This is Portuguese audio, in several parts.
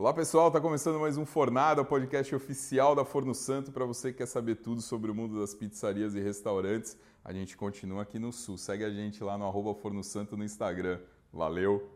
Olá pessoal, está começando mais um Fornada, o podcast oficial da Forno Santo para você que quer saber tudo sobre o mundo das pizzarias e restaurantes. A gente continua aqui no Sul. Segue a gente lá no arroba Forno Santo no Instagram. Valeu!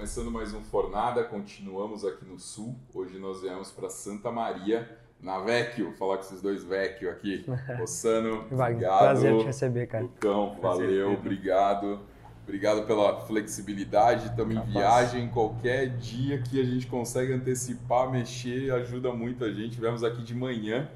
Começando mais um Fornada, continuamos aqui no Sul. Hoje nós viemos para Santa Maria, na Vecchio, falar com esses dois Vecchio aqui. Rossano, obrigado. prazer te receber, cara. Lucão, Prazer, valeu, Pedro. obrigado. Obrigado pela flexibilidade, estamos em Capaz. viagem, qualquer dia que a gente consegue antecipar, mexer, ajuda muito a gente. Tivemos aqui de manhã,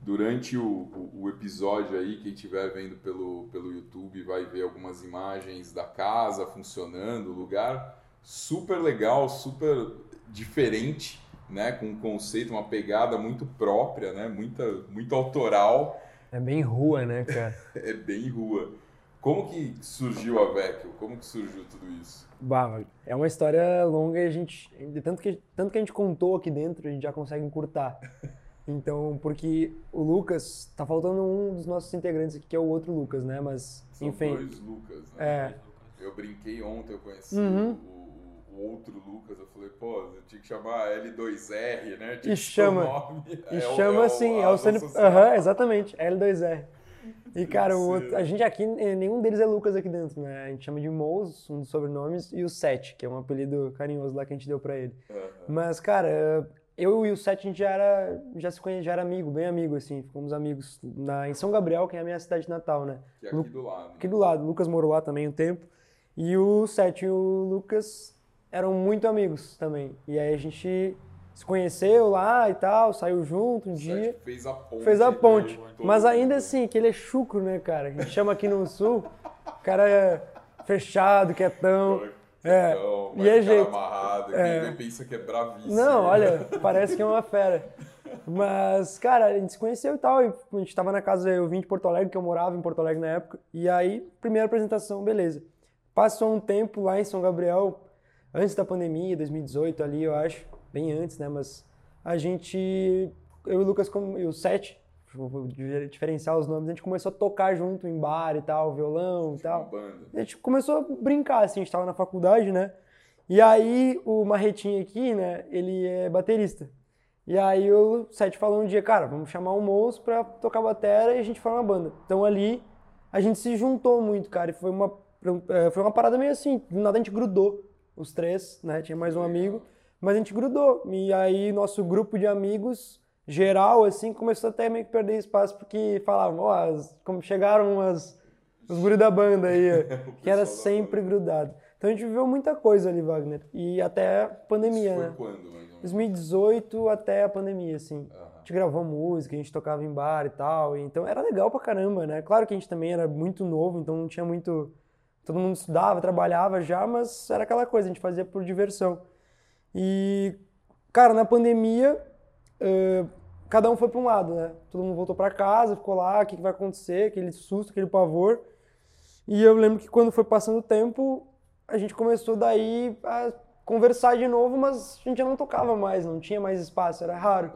durante o, o- o episódio aí, quem estiver vendo pelo, pelo YouTube vai ver algumas imagens da casa funcionando, o lugar super legal, super diferente, né? Com um conceito, uma pegada muito própria, né? Muita, muito autoral. É bem rua, né, cara? É bem rua. Como que surgiu a Vecchio? Como que surgiu tudo isso? Bah, é uma história longa e a gente. Tanto que, tanto que a gente contou aqui dentro, a gente já consegue encurtar. Então, porque o Lucas, tá faltando um dos nossos integrantes aqui, que é o outro Lucas, né? Mas, São enfim. dois Lucas, né? É. Eu brinquei ontem, eu conheci Uhum. o, o- outro Lucas, eu falei, pô, eu tinha que chamar L2R, né? Tinha E chama. nome. E É o- chama é o- assim, é o Sani. associação. Aham, exatamente, L2R. E, cara, o outro, a gente aqui, eh, nenhum deles é Lucas aqui dentro, né? A gente chama de Mouse, um dos sobrenomes, e o Sete, que é um apelido carinhoso lá que a gente deu pra ele. Aham. Mas, cara, eu e o Sete, a gente já era, já se conhecia, já era amigo, bem amigo, assim. Fomos amigos na, em São Gabriel, que é a minha cidade natal, né? Que é aqui Lu- do lado. Aqui do lado. O Lucas morou lá também um tempo. E o Sete e o Lucas eram muito amigos também. E aí a gente se conheceu lá e tal, saiu junto um O dia. Fez a ponte. Fez a entre ponte. Mas ainda assim, que ele é chucro, né, cara? A gente chama aqui no sul, o cara é fechado, quietão. É, Então, e é jeito. amarrado, É. pensa que é bravíssimo. Não, olha, parece que é uma fera. Mas, cara, a gente se conheceu e tal. E a gente tava na casa, eu vim de Porto Alegre, que eu morava em Porto Alegre na época. E aí, primeira apresentação, beleza. Passou um tempo lá em São Gabriel, antes da pandemia, 2018 ali, eu acho. Bem antes, né? Mas a gente, eu e o Lucas, e o Sete, vou diferenciar os nomes, a gente começou a tocar junto em bar e tal, violão e uma tal. A gente começou a brincar, assim, a gente tava na faculdade, né? E aí o Marretinho aqui, né, ele é baterista. E aí o Sete falou um dia, cara, vamos chamar um moço pra tocar batera e a gente forma uma banda. Então ali a gente se juntou muito, cara, e foi uma, eh, foi uma parada meio assim, do nada a gente grudou, os três, né, tinha mais um amigo, mas a gente grudou. E aí nosso grupo de amigos geral, assim, começou até meio que perder espaço, porque falavam, ó, como chegaram as, os guri da banda aí, que era sempre grudado. Então a gente viveu muita coisa ali, Wagner. E até a pandemia, Isso foi né? quando, mais ou menos? 2018 até a pandemia, assim. Aham. A gente gravou música, a gente tocava em bar e tal. e então era legal pra caramba, né? Claro que a gente também era muito novo, então não tinha muito. Todo mundo estudava, trabalhava já, mas era aquela coisa, a gente fazia por diversão. E, cara, na pandemia, eh, cada um foi pra um lado, né? Todo mundo voltou pra casa, ficou lá, o que, que vai acontecer, aquele susto, aquele pavor. E eu lembro que quando foi passando o tempo, a gente começou daí a conversar de novo, mas a gente já não tocava mais, não tinha mais espaço, era raro.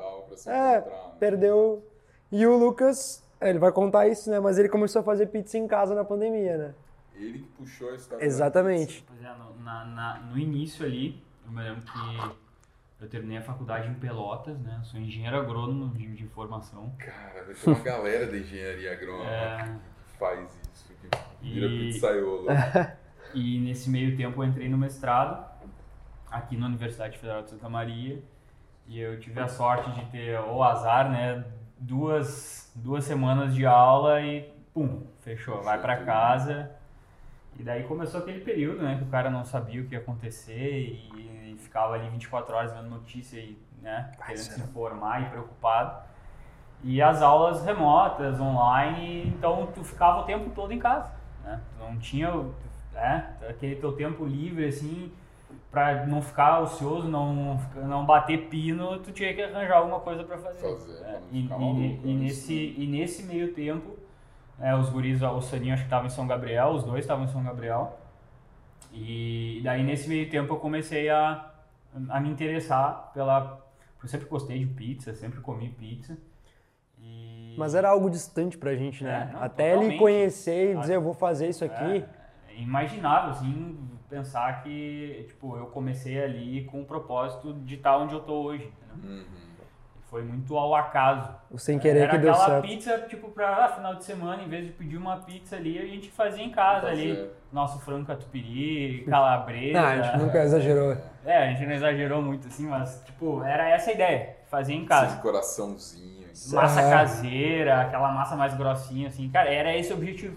É, né? perdeu. E o Lucas, é, ele vai contar isso, né? Mas ele começou a fazer pizza em casa na pandemia, né? Ele que puxou a história. Exatamente. Pois é, no, na- na- no início ali, eu me lembro que eu terminei a faculdade em Pelotas, né? Sou engenheiro agrônomo de, de formação. Cara, vai ter uma galera da engenharia agrônoma É, que faz isso, que vira E- pizzaiolo. e nesse meio tempo eu entrei no mestrado, aqui na Universidade Federal de Santa Maria. E eu tive a sorte de ter o azar, né? Duas, duas semanas de aula e pum, fechou, vai pra casa. E daí começou aquele período, né, que o cara não sabia o que ia acontecer e, ficava ali 24 horas vendo notícia e, né, querendo se informar e preocupado. E as aulas remotas, online, então tu ficava o tempo todo em casa, né? Tu não tinha, o- é, aquele teu tempo livre, assim, pra não ficar ocioso, não, não bater pino, tu tinha que arranjar alguma coisa pra fazer. Fazer, É, não e, ficar e- maluco, e né? nesse, e nesse meio tempo, é, os guris, o Saninho acho que estava em São Gabriel, os dois estavam em São Gabriel. E daí nesse meio tempo eu comecei a, a me interessar pela. Eu sempre gostei de pizza, sempre comi pizza. E... Mas era algo distante pra gente, né? É, não, Até ele conhecer e dizer, eu vou fazer isso aqui. É, é imaginável, assim, pensar que, tipo, eu comecei ali com o propósito de estar onde eu tô hoje. Uhum. Foi muito ao acaso. O sem querer Era que deu aquela certo. pizza, tipo, pra ah, final de semana, em vez de pedir uma pizza ali, a gente fazia em casa ali. Nosso frango catupiry, calabresa. Não, a gente nunca exagerou. É, a gente não exagerou muito assim, mas, tipo, era essa a ideia. Fazer em casa. Esse coraçãozinho. assim. Massa É. caseira, aquela massa mais grossinha, assim. Cara, era esse o objetivo.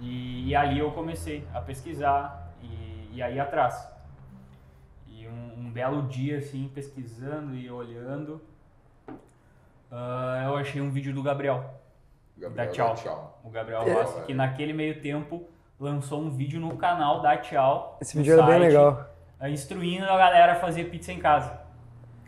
E, e ali eu comecei a pesquisar e, e aí atrás. E um, um belo dia, assim, pesquisando e olhando, ah, eu achei um vídeo do Gabriel. Gabriel, Dá tchau. dá tchau. O Gabriel É. Rossi, que naquele meio tempo lançou um vídeo no canal da Tchau. Esse vídeo era bem site, legal. ah, Instruindo a galera a fazer pizza em casa.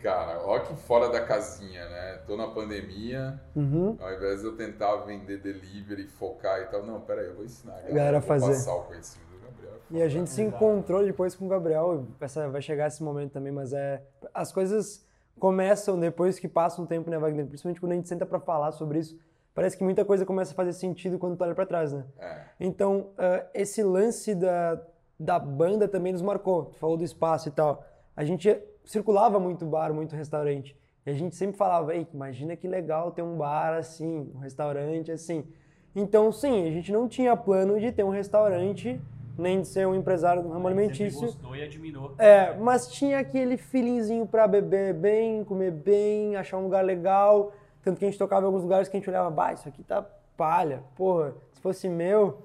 Cara, ó que fora da casinha, né? Tô na pandemia, Uhum. ao invés de eu tentar vender delivery, focar e tal, não, pera aí, eu vou ensinar a galera, Galera a fazer. passar o conhecimento do Gabriel. E a gente se encontrou depois com o Gabriel. Essa, vai chegar esse momento também, mas é. As coisas começam depois que passa um tempo, né, Wagner? Principalmente quando a gente senta pra falar sobre isso. Parece que muita coisa começa a fazer sentido quando tu olha pra trás, né? É, Então, ah, esse lance da, da banda também nos marcou. Tu falou do espaço e tal. A gente circulava muito bar, muito restaurante. E a gente sempre falava, Ei, imagina que legal ter um bar assim, um restaurante assim. Então, sim, a gente não tinha plano de ter um restaurante, nem de ser um empresário do ramo alimentício. gostou e admirou. É, mas tinha aquele feelingzinho pra beber bem, comer bem, achar um lugar legal. Tanto que a gente tocava em alguns lugares que a gente olhava, bah, isso aqui tá palha. Porra, se fosse meu,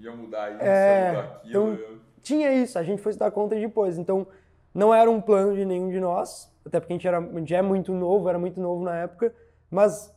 ia mudar isso, É, ia mudar aquilo. então- tinha isso, a gente foi se dar conta depois. Então, não era um plano de nenhum de nós, até porque a gente, era, a gente é muito novo, era muito novo na época, mas,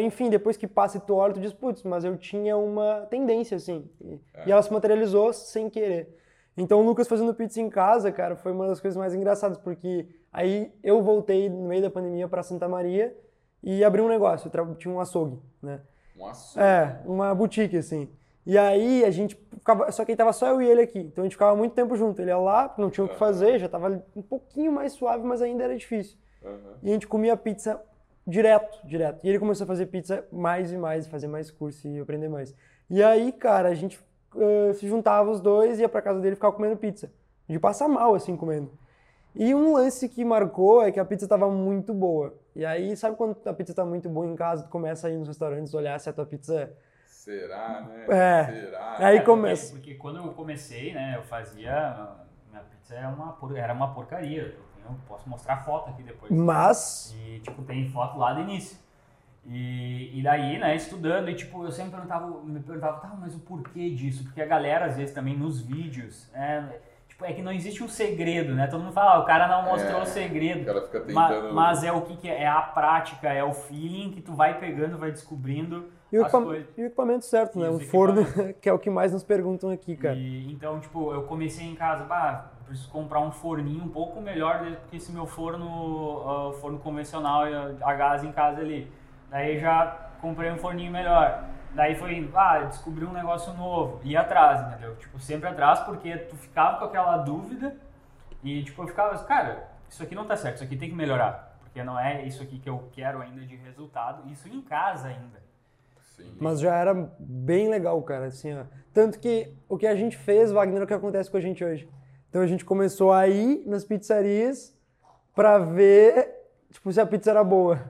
enfim, depois que passa e tu olha, tu diz, putz, mas eu tinha uma tendência, assim, e, e ela se materializou sem querer. Então, o Lucas fazendo pizza em casa, cara, foi uma das coisas mais engraçadas, porque aí eu voltei no meio da pandemia para Santa Maria e abri um negócio, tinha um açougue, né? Um assunto. É, uma boutique, assim. E aí a gente ficava. Só que aí tava só eu e ele aqui. Então a gente ficava muito tempo junto. Ele ia lá, não tinha o que fazer, já tava um pouquinho mais suave, mas ainda era difícil. Aham. E a gente comia pizza direto, direto. E ele começou a fazer pizza mais e mais, fazer mais curso e aprender mais. E aí, cara, a gente eh, se juntava os dois, ia pra casa dele e ficava comendo pizza. De passar mal, assim, comendo. E um lance que marcou é que a pizza tava muito boa. E aí, sabe quando a pizza tá muito boa em casa, tu começa a ir nos restaurantes, olhar se a tua pizza Será, né? É. Será? Aí É, começa. Porque, porque quando eu comecei, né, eu fazia. Minha pizza era uma, por- era uma porcaria. Eu posso mostrar foto aqui depois. Mas E, tipo, tem foto lá do início. E, e daí, né, estudando, e tipo, eu sempre perguntava, me perguntava, tá, mas o porquê disso? Porque a galera, às vezes, também nos vídeos, é, tipo, é que não existe um segredo, né? Todo mundo fala, ah, o cara não mostrou É, o segredo. O cara fica tentando. Mas, é o que, que é? É a prática, é o feeling que tu vai pegando, vai descobrindo e o, coisas. e o equipamento certo, E né? Um forno, que é o que mais nos perguntam aqui, cara. E, então, tipo, eu comecei em casa, bah, preciso comprar um forninho um pouco melhor do que esse meu forno, ah, forno convencional a gás em casa ali. Daí já comprei um forninho melhor. Daí foi, ah, descobri um negócio novo. E atrás, entendeu? Tipo, sempre atrás, porque tu ficava com aquela dúvida e, tipo, eu ficava, cara, isso aqui não tá certo, isso aqui tem que melhorar. Porque não é isso aqui que eu quero ainda de resultado. Isso em casa ainda. Sim. Mas já era bem legal, cara, assim, ó. Tanto que o que a gente fez, Wagner, é o que acontece com a gente hoje. Então a gente começou a ir nas pizzarias pra ver, tipo, se a pizza era boa.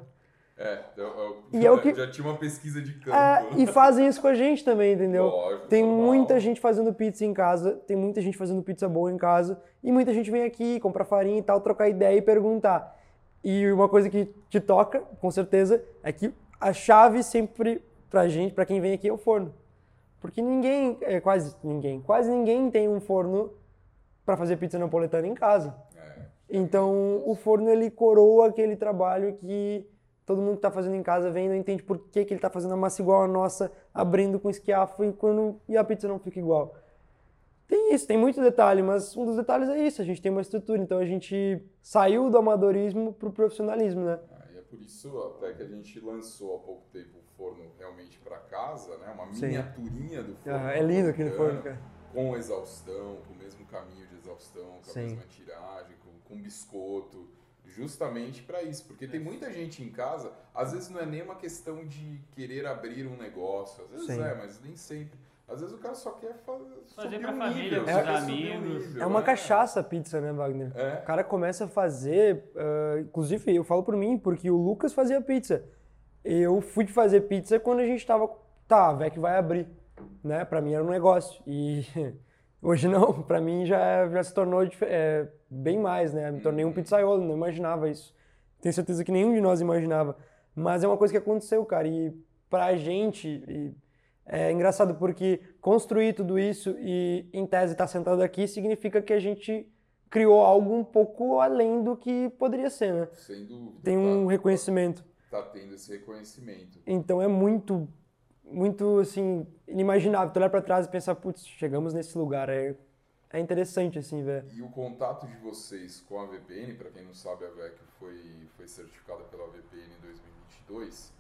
É, eu, eu- E é o que- já tinha uma pesquisa de campo. É, e fazem isso com a gente também, entendeu? Lógico, tem normal. muita gente fazendo pizza em casa, tem muita gente fazendo pizza boa em casa, e muita gente vem aqui, comprar farinha e tal, trocar ideia e perguntar. E uma coisa que te toca, com certeza, é que a chave sempre pra gente, pra quem vem aqui, é o forno. Porque ninguém, é, quase ninguém, quase ninguém tem um forno pra fazer pizza napoletana em casa. É. Então, o forno ele coroa aquele trabalho que todo mundo que tá fazendo em casa vem e não entende por que, que ele tá fazendo a massa igual a nossa, abrindo com esquiafo e, quando, e a pizza não fica igual. Tem isso, tem muito detalhe, mas um dos detalhes é isso, a gente tem uma estrutura, então a gente saiu do amadorismo pro profissionalismo, né? Ah, e é por isso até que a gente lançou há pouco tempo o forno realmente para casa, né? Uma Sim. miniaturinha do forno. Ah, é lindo aquele forno, cara. com exaustão, com o mesmo caminho de exaustão, com a Sim. mesma tiragem, com, com biscoito, justamente para isso, porque tem muita gente em casa, às vezes não é nem uma questão de querer abrir um negócio, às vezes Sim. é, mas nem sempre. Às vezes o cara só quer fa- Fazer subir pra um família, nível, quer subir um amigos. nível, É uma né? cachaça a pizza, né, Wagner? É. O cara começa a fazer, ah, inclusive eu falo por mim, porque o Lucas fazia pizza. Eu fui fazer pizza quando a gente tava, tá, a VEC vai abrir, né? Pra mim era um negócio. E hoje não, pra mim já, já se tornou é, bem mais, né? Me tornei um pizzaiolo, não imaginava isso. Tenho certeza que nenhum de nós imaginava. Mas é uma coisa que aconteceu, cara. E pra gente, e é engraçado porque construir tudo isso e, em tese, estar sentado aqui significa que a gente criou algo um pouco além do que poderia ser, né? Sem dúvida. Tem tá- um reconhecimento. Tá tendo esse reconhecimento. Então é muito, muito, assim, inimaginável. Tu olhar pra trás e pensar, putz, chegamos nesse lugar. É, é interessante, assim, velho. E o contato de vocês com a VPN, para quem não sabe, a VEC foi, foi certificada pela VPN em 2022.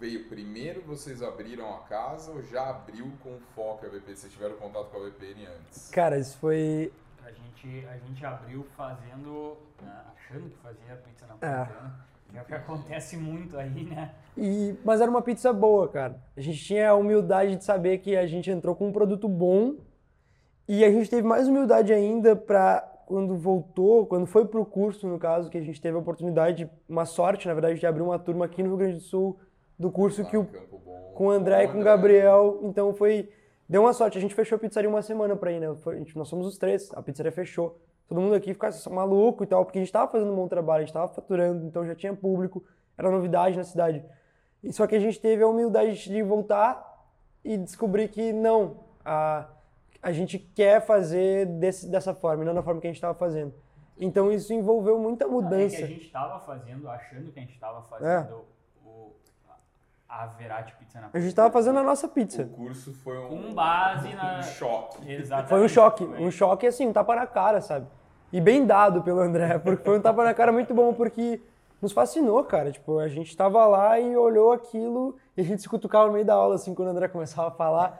Veio primeiro, vocês abriram a casa ou já abriu com foco a VPN? Vocês tiveram contato com a VPN antes? Cara, isso foi... A gente, a gente abriu fazendo, né, achando que fazia pizza É. é o que acontece muito aí, né? E, mas era uma pizza boa, cara. A gente tinha a humildade de saber que a gente entrou com um produto bom e a gente teve mais humildade ainda pra quando voltou, quando foi pro curso, no caso, que a gente teve a oportunidade, uma sorte, na verdade, de abrir uma turma aqui no Rio Grande do Sul do curso Lá que o, Bom. com o André e com o Gabriel. Então foi. Deu uma sorte. A gente fechou a pizzaria uma semana pra ir, né? Foi- a gente- nós somos os três. A pizzaria fechou. Todo mundo aqui ficava assim, maluco e tal, porque a gente tava fazendo um bom trabalho, a gente tava faturando, então já tinha público, era novidade na cidade. E só que a gente teve a humildade de voltar e descobrir que não, a, a gente quer fazer desse, dessa forma, não da forma que a gente estava fazendo. Então isso envolveu muita É mudança. que a gente estava fazendo, achando que a gente estava fazendo o, a Verati Pizza na A gente estava fazendo a nossa pizza. O curso foi um, Com base na- um choque. Exatamente. Foi um choque, Foi. um choque assim, um tapa na cara, sabe? E bem dado pelo André, porque foi um tapa na cara muito bom, porque nos fascinou, cara. Tipo, a gente tava lá e olhou aquilo e a gente se cutucava no meio da aula, assim, quando o André começava a falar.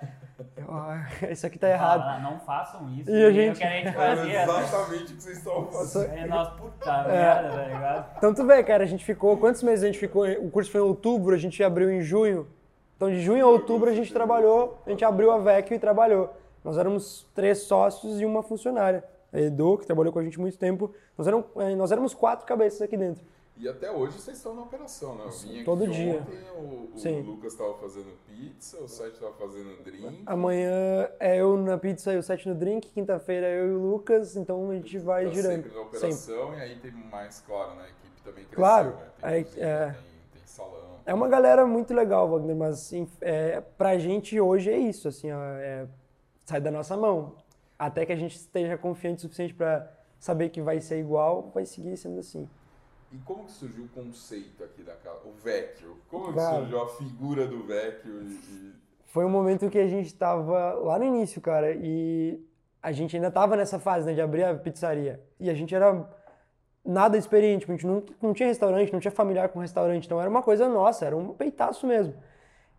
eu, "Ah, isso aqui tá errado. Fala, não façam isso. E a gente- que a gente Era fazia. exatamente o que vocês estavam fazendo. É, nós, puta merda, tá ligado? Então tu vê, cara, a gente ficou. Quantos meses a gente ficou? O curso foi em outubro, a gente abriu em junho. Então de junho a outubro a gente trabalhou, a gente abriu a VEC e trabalhou. Nós éramos três sócios e uma funcionária. A Edu, que trabalhou com a gente muito tempo. Nós, eram, eh, nós éramos quatro cabeças aqui dentro. E até hoje vocês estão na operação, né? Eu vim aqui Todo ontem, dia. o, o Sim. Lucas estava fazendo pizza, o Sete estava fazendo drink. Amanhã é eu na pizza e o Sete no drink. Quinta-feira é eu e o Lucas. Então a gente vai Tá girando. sempre na operação e aí tem mais, claro, né? A equipe também cresceu, Claro, né? Tem aí, cozinha, é. tem, tem salão. É uma galera muito legal, Wagner, mas em- é, pra gente hoje é isso, assim, ó, é, sai da nossa mão. Até que a gente esteja confiante o suficiente pra saber que vai ser igual, vai seguir sendo assim. E como que surgiu o conceito aqui da casa? O Vecchio. Como que Cara. surgiu a figura do Vecchio? E, Foi um momento que a gente tava lá no início, cara, e a gente ainda tava nessa fase, né, de abrir a pizzaria. E a gente era nada experiente, a gente não, não tinha restaurante, não tinha familiar com restaurante, então era uma coisa nossa, era um peitaço mesmo.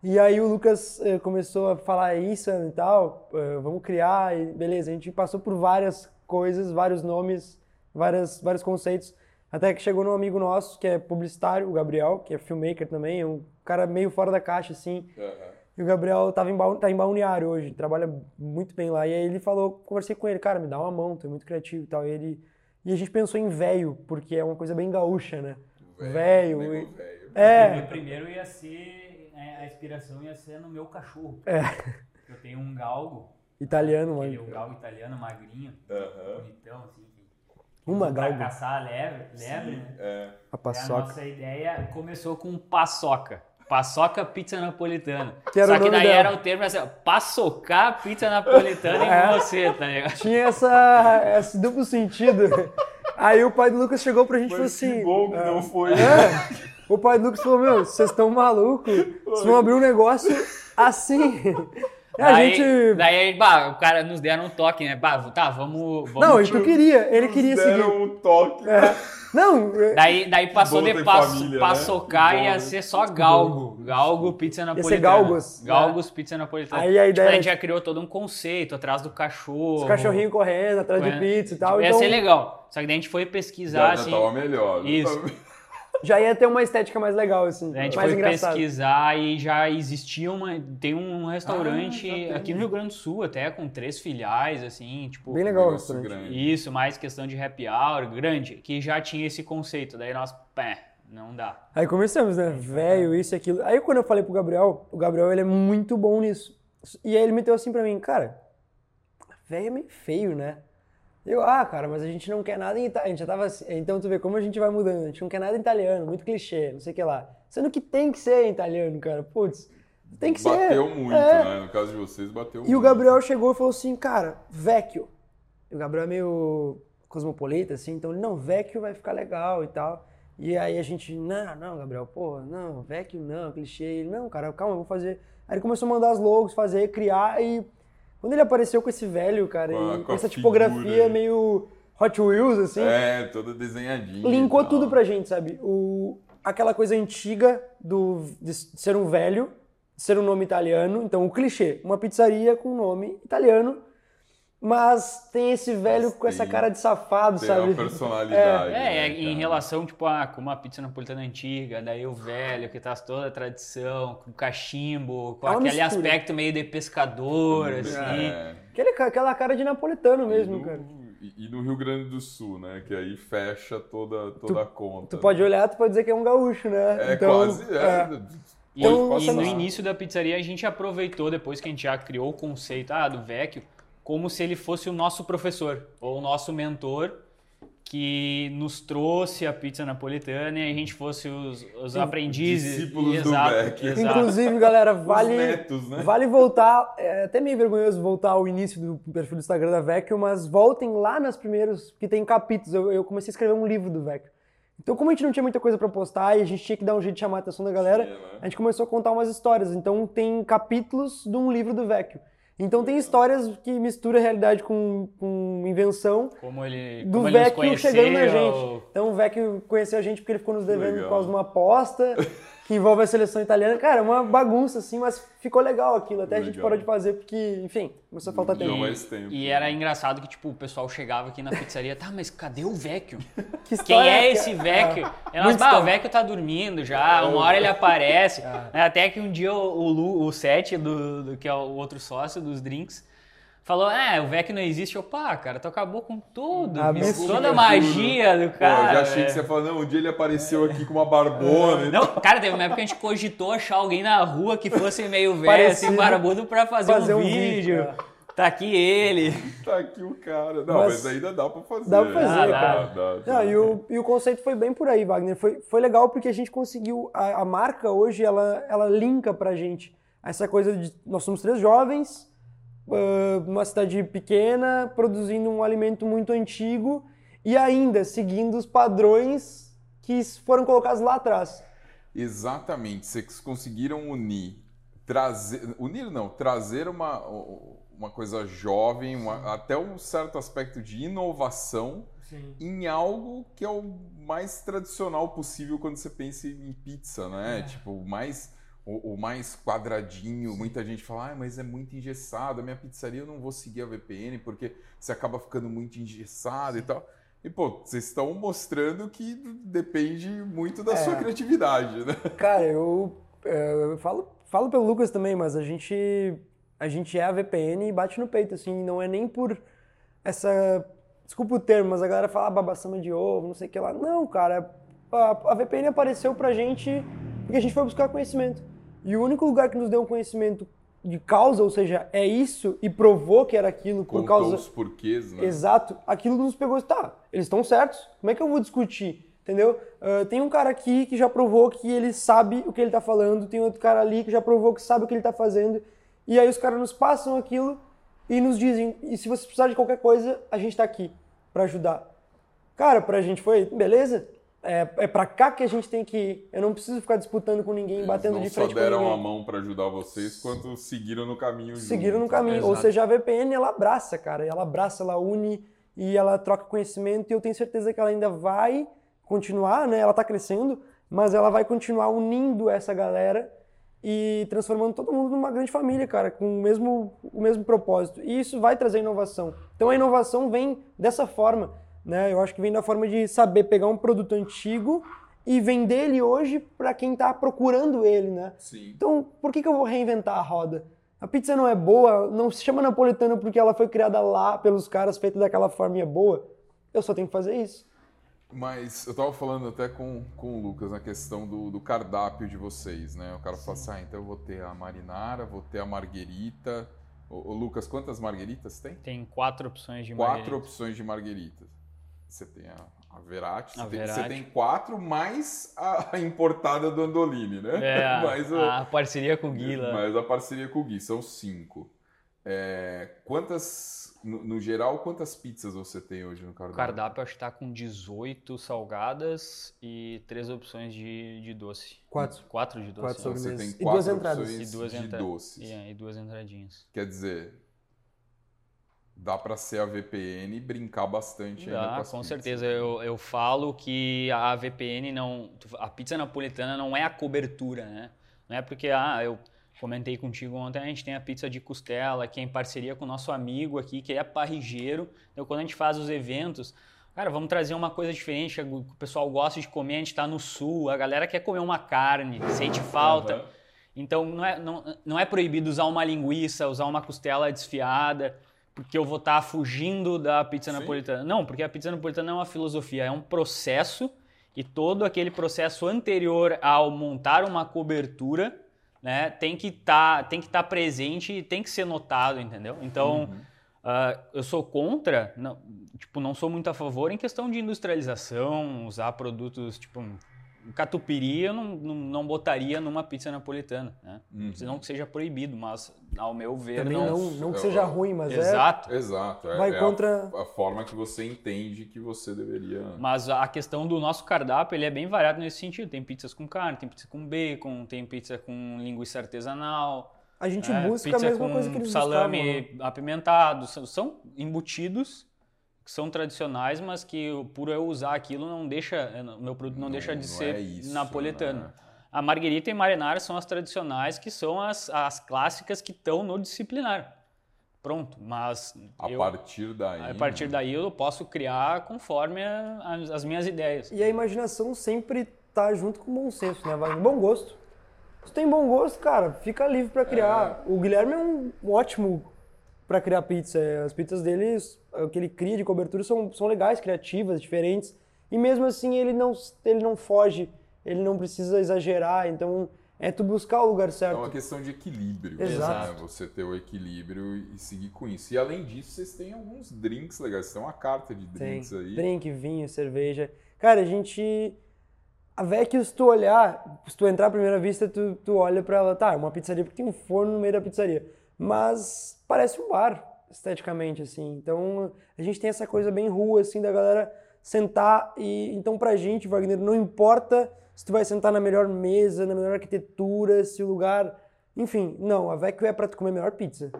E aí o Lucas eh, começou a falar isso e tal, eh, vamos criar, e beleza, a gente passou por várias coisas, vários nomes, várias, vários conceitos, até que chegou num amigo nosso, que é publicitário, o Gabriel, que é filmmaker também, é um cara meio fora da caixa, assim, Aham. e o Gabriel tava em, Bal- tá em Balneário hoje, trabalha muito bem lá. E aí ele falou, conversei com ele, cara, me dá uma mão, tu é muito criativo e tal. E, ele, e a gente pensou em velho, porque é uma coisa bem gaúcha, né? O Velho, e- velho. O É, primeiro ia ser, né, a inspiração ia ser no meu cachorro. É. Eu tenho um galgo, italiano, ele é mano. um galgo italiano, magrinho, Aham. bonitão, assim. Que- Uma pra galga, caçar lebre, lebre né? É. a E a paçoca. nossa ideia começou com paçoca. Paçoca pizza napolitana. Que era Só que daí dela. era o termo assim, paçocar pizza napolitana É. em você, tá ligado? Tinha essa, esse duplo sentido. Aí o pai do Lucas chegou pra gente e falou assim... que bom que é, não foi. É. O pai do Lucas falou, meu, vocês estão malucos? Vocês vão abrir um negócio assim. E a Daí- gente... Daí, bah, o cara nos deram um toque, né? Bah, tá, vamos. vamos Não, e tu queria, ele Nos queria seguir. deram um toque. É. Não, é- Daí, daí passou de passo, família, né? paçocar Bom, ia né? ser só galgo. Galgo, pizza napolitana. Galgos, né? Galgos, pizza napolitana. Aí a Tipo, ideia a gente já criou todo um conceito atrás do cachorro. os cachorrinhos correndo atrás de Correndo. pizza e tal. Tipo, ia então ser legal. Só que daí a gente foi pesquisar, Já, já assim. tava melhor. Isso. tava- já ia ter uma estética mais legal, assim. A gente mais foi engraçado. pesquisar e já existia uma. Tem um Ah, restaurante tem. aqui no Rio Grande do Sul, até com três filiais, assim, tipo. Bem legal o negócio restaurante. grande. Isso, mais questão de happy hour, grande, que já tinha esse conceito. Daí nós, pé, não dá. Aí começamos, né? Velho, isso e aquilo. Aí quando eu falei pro Gabriel, o Gabriel ele é muito bom nisso. E aí ele meteu assim pra mim, cara, velho é meio feio, né? Eu, ah, cara, mas a gente não quer nada em italiano. A gente já tava assim. Então tu vê como a gente vai mudando. A gente não quer nada em italiano, muito clichê, não sei o que lá. Sendo que tem que ser em italiano, cara. Putz, tem que ser. Bateu muito, É. né? No caso de vocês, bateu E muito. o Gabriel chegou e falou assim, cara, vecchio. E o Gabriel é meio cosmopolita, assim, então ele, não, vecchio vai ficar legal e tal. E aí a gente, não, não, Gabriel, pô, não, vecchio não, clichê. Ele, não, cara, calma, eu vou fazer. Aí ele começou a mandar as logos, fazer, criar e quando ele apareceu com esse velho, cara, Com e com essa tipografia meio Hot Wheels, assim, É, toda desenhadinha. linkou e tudo pra gente, sabe? O, aquela coisa antiga do, de ser um velho, de ser um nome italiano. Então, o clichê, uma pizzaria com nome italiano, mas tem esse velho Mas com essa tem- cara de safado, Tem sabe? uma personalidade. É, né, é, em relação, tipo, a como a pizza napolitana antiga, daí o velho, que traz toda a tradição, com cachimbo, com É uma aquele mistura. aspecto meio de pescador, assim. É. Aquele, aquela cara de napolitano mesmo, e no, cara. E, e no Rio Grande do Sul, né? Que aí fecha toda, toda a conta. Tu pode né? olhar, tu pode dizer que é um gaúcho, né? É quase. É, E, Então, pode e no início da pizzaria a gente aproveitou, depois que a gente já criou o conceito ah, do Vecchio, como se ele fosse o nosso professor ou o nosso mentor que nos trouxe a pizza napolitana e a gente fosse os, os aprendizes. discípulos do exato, Vecchio. exato. Inclusive, galera, vale, netos, né? vale voltar. É até meio vergonhoso voltar ao início do perfil do Instagram da Vecchio, mas voltem lá nas primeiros, que tem capítulos. Eu, eu comecei a escrever um livro do Vecchio. Então, como a gente não tinha muita coisa pra postar e a gente tinha que dar um jeito de chamar a atenção da galera, né? a gente começou a contar umas histórias. Então, tem capítulos de um livro do Vecchio. Então, tem histórias que misturam a realidade com, com invenção Como ele, do como ele Vecchio chegando na gente. Então o Vecchio conheceu a gente porque ele ficou nos devendo Legal. por causa de uma aposta que envolve a seleção italiana. Cara, é uma bagunça assim, mas ficou legal aquilo. Até a gente Legal. parou de fazer porque, enfim, começou a faltar tempo. mais tempo. E era engraçado que, tipo, o pessoal chegava aqui na pizzaria, tá, mas cadê o Vecchio? Que Quem é que- esse Vecchio? É, Elas, bah, o. Vecchio tá dormindo já, uma hora ele aparece. É. Né, Até que um dia o, o, Lu, o Sete, do, do- que é o outro sócio dos drinks, falou, é, o Vecchio não existe. Pá, cara, tu acabou com tudo, Ah, toda a tudo. magia do Pô, cara. eu já achei que velho. você falar, não, um dia ele apareceu aqui com uma barbona. e Não, cara, teve uma época que a gente cogitou achar alguém na rua que fosse meio velho, assim, barbudo, pra fazer, Fazer um, um vídeo. vídeo, é. Tá aqui ele. Tá aqui o cara. Não, mas, Mas- ainda dá pra fazer. Dá pra fazer, Dá, cara. Dá, dá, Não, e, o, e o conceito foi bem por aí, Wagner. Foi, foi legal porque a gente conseguiu. A, a marca hoje, ela, ela linka pra gente essa coisa de. Nós somos três jovens, numa cidade pequena, produzindo um alimento muito antigo e ainda seguindo os padrões que foram colocados lá atrás. Exatamente. Vocês conseguiram unir. Trazer. Unir não, trazer uma, uma coisa jovem, uma- até um certo aspecto de inovação em algo que é o mais tradicional possível quando você pensa em pizza, né? Tipo, o mais, o, o mais quadradinho. Muita gente fala, ah, mas é muito engessado. A minha pizzaria eu não vou seguir a VPN porque você acaba ficando muito engessado e tal. E, pô, vocês estão mostrando que depende muito da É. sua criatividade, né? Cara, eu, é, eu falo, falo pelo Lucas também, mas a gente, a gente é a VPN e bate no peito, assim, não é nem por essa. Desculpa o termo, mas a galera fala ah, babaçama de ovo, não sei o que lá. Não, cara, a, a VPN apareceu pra gente porque a gente foi buscar conhecimento. E o único lugar que nos deu um conhecimento de causa, ou seja, é isso, e provou que era aquilo por Contou causa. os porquês, né? Exato. Aquilo nos pegou e tá, eles estão certos. Como é que eu vou discutir? Entendeu? Ah, tem um cara aqui que já provou que ele sabe o que ele tá falando, tem outro cara ali que já provou que sabe o que ele tá fazendo. E aí os caras nos passam aquilo e nos dizem, e se você precisar de qualquer coisa, a gente tá aqui pra ajudar. Cara, pra gente foi, beleza? É, é pra cá que a gente tem que ir. Eu não preciso ficar disputando com ninguém, Eles batendo não de só frente com deram ninguém. a mão pra ajudar vocês, quanto seguiram no caminho seguiram junto. no caminho. Ou seja, a VPN ela abraça, cara. Ela abraça, ela une e ela troca conhecimento. E eu tenho certeza que ela ainda vai continuar, né? Ela tá crescendo, mas ela vai continuar unindo essa galera e transformando todo mundo numa grande família, cara, com o mesmo, o mesmo propósito. E isso vai trazer inovação. Então a inovação vem dessa forma, né? Eu acho que vem da forma de saber pegar um produto antigo e vender ele hoje para quem está procurando ele, né? Sim. Então, por que, que eu vou reinventar a roda? A pizza não é boa, não se chama napolitana porque ela foi criada lá pelos caras, feita daquela forma e é boa. Eu só tenho que fazer isso. Mas eu tava falando até com, com o Lucas na questão do, do cardápio de vocês, né? O cara fala assim, ah, então eu vou ter a marinara, vou ter a marguerita. Ô, ô, Lucas, quantas margueritas tem? Tem quatro opções de Quatro margarita. opções de margueritas. Você tem a, a Verati, A você, tem, você tem quatro mais a, a importada do Andolini, né? É, mais, o- a parceria com o Guila. mais a parceria com o Gui, são cinco. É, quantas, no, no geral, quantas pizzas você tem hoje no O cardápio? cardápio acho que tá com 18 salgadas e três opções de, de doce. Quatro. Quatro de doce. Quatro. Então, você tem E duas quatro entradas. opções E duas de entra- doces. É, e duas entradinhas. Quer dizer, dá pra ser a VPN e brincar bastante ainda com Dá, as com certeza. Eu, eu falo que a VPN não. A pizza napolitana não é a cobertura, né? Não é porque, ah, eu comentei contigo ontem, a gente tem a pizza de costela, que é em parceria com o nosso amigo aqui, que é parrigeiro. Então, quando a gente faz os eventos, cara, vamos trazer uma coisa diferente, o pessoal gosta de comer, a gente tá no sul, a galera quer comer uma carne, sente falta. Aham. Então não é, não, não é proibido usar uma linguiça, usar uma costela desfiada, porque eu vou estar fugindo da pizza Sim. napolitana. Não, porque a pizza napolitana é uma filosofia, é um processo e todo aquele processo anterior ao montar uma cobertura, né, tem que estar tem que estar presente e tem que ser notado, entendeu? Então Uhum. ah, eu sou contra, não, tipo, não sou muito a favor em questão de industrialização, usar produtos tipo catupiry eu não, não, não botaria numa pizza napolitana, né? Uhum. Não que seja proibido, mas ao meu ver Também não. não, não que seja eu- ruim, mas é. Exato. Exato. É, Vai é a- contra- a, forma que você entende que você deveria. Mas a questão do nosso cardápio ele é bem variado nesse sentido. Tem pizzas com carne, tem pizza com bacon, tem pizza com linguiça artesanal. A gente É, busca a pizza mesma com coisa que eles salame buscavam, né? apimentado. São, são embutidos são tradicionais, mas que por eu usar aquilo não deixa, o meu produto não, deixa de não ser é isso, napolitano. né? A marguerita e marinara são as tradicionais, que são as, as clássicas que estão no disciplinar. Pronto, mas A eu, partir daí. a partir né? daí eu posso criar conforme a- as, as minhas ideias. E a imaginação sempre tá junto com o bom senso, né, Wagner? Bom gosto. Se tem bom gosto, cara, fica livre pra criar. O Guilherme é um ótimo pra criar pizza. As pizzas dele, o que ele cria de cobertura são, são legais, criativas, diferentes. E mesmo assim ele não, ele não foge, ele não precisa exagerar. Então é tu buscar o lugar É certo. uma questão de equilíbrio. Exato. Né? Você ter o equilíbrio e seguir com isso. E além disso, vocês têm alguns drinks legais. Vocês têm uma carta de Tem drinks aí. drink, vinho, cerveja. Cara, a gente. A Vecchio, se tu olhar, se tu entrar à primeira vista, tu, tu olha pra ela, tá, é uma pizzaria porque tem um forno no meio da pizzaria. Mas parece um bar, esteticamente, assim. Então, a gente tem essa coisa bem rua, assim, da galera sentar e... Então, pra gente, Wagner, não importa se tu vai sentar na melhor mesa, na melhor arquitetura, se o lugar... Enfim, não, a Vecchio é pra tu comer a melhor pizza.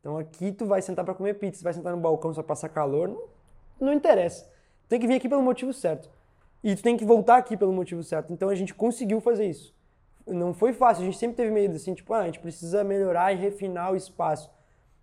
Então, aqui tu vai sentar pra comer pizza, vai sentar no balcão só passar calor, não, não interessa. Tem que vir aqui pelo motivo certo. E tu tem que voltar aqui pelo motivo certo. Então a gente conseguiu fazer isso. Não foi fácil, a gente sempre teve medo, assim, tipo, ah, a gente precisa melhorar e refinar o espaço.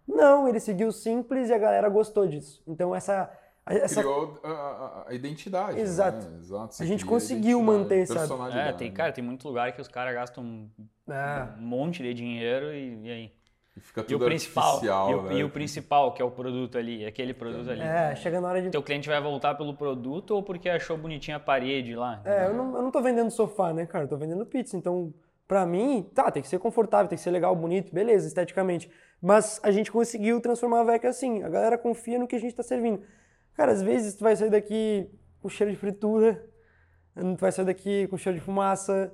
Não, ele seguiu simples e a galera gostou disso. Então essa. essa Criou a, a- a identidade. Exato. Né? Exato. A gente conseguiu identidade, manter, sabe? personalidade. É, tem, cara, tem muito lugar que os caras gastam um, É. um monte de dinheiro e, e aí? E fica E tudo o principal, artificial, e o, né? e o principal, que é o produto ali, aquele produto ali. É, chega na hora de. Teu cliente vai voltar pelo produto ou porque achou bonitinha a parede lá? É, eu não, eu não tô vendendo sofá, né, cara? Eu tô vendendo pizza. Então, pra mim, tá, tem que ser confortável, tem que ser legal, bonito, beleza, esteticamente. Mas a gente conseguiu transformar a Vecchio assim. A galera confia no que a gente tá servindo. Cara, às vezes tu vai sair daqui com cheiro de fritura, tu vai sair daqui com cheiro de fumaça.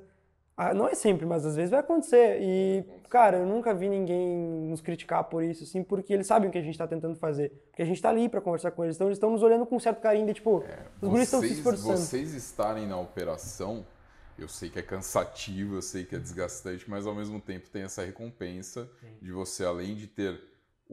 Ah, não é sempre, mas às vezes vai acontecer. E, cara, eu nunca vi ninguém nos criticar por isso, assim, porque eles sabem o que a gente tá tentando fazer. Porque a gente tá ali pra conversar com eles. Então eles estão nos olhando com um certo carinho de, tipo, os guris estão se esforçando. Vocês estarem na operação, eu sei que é cansativo, eu sei que é desgastante, mas ao mesmo tempo tem essa recompensa de você, além de ter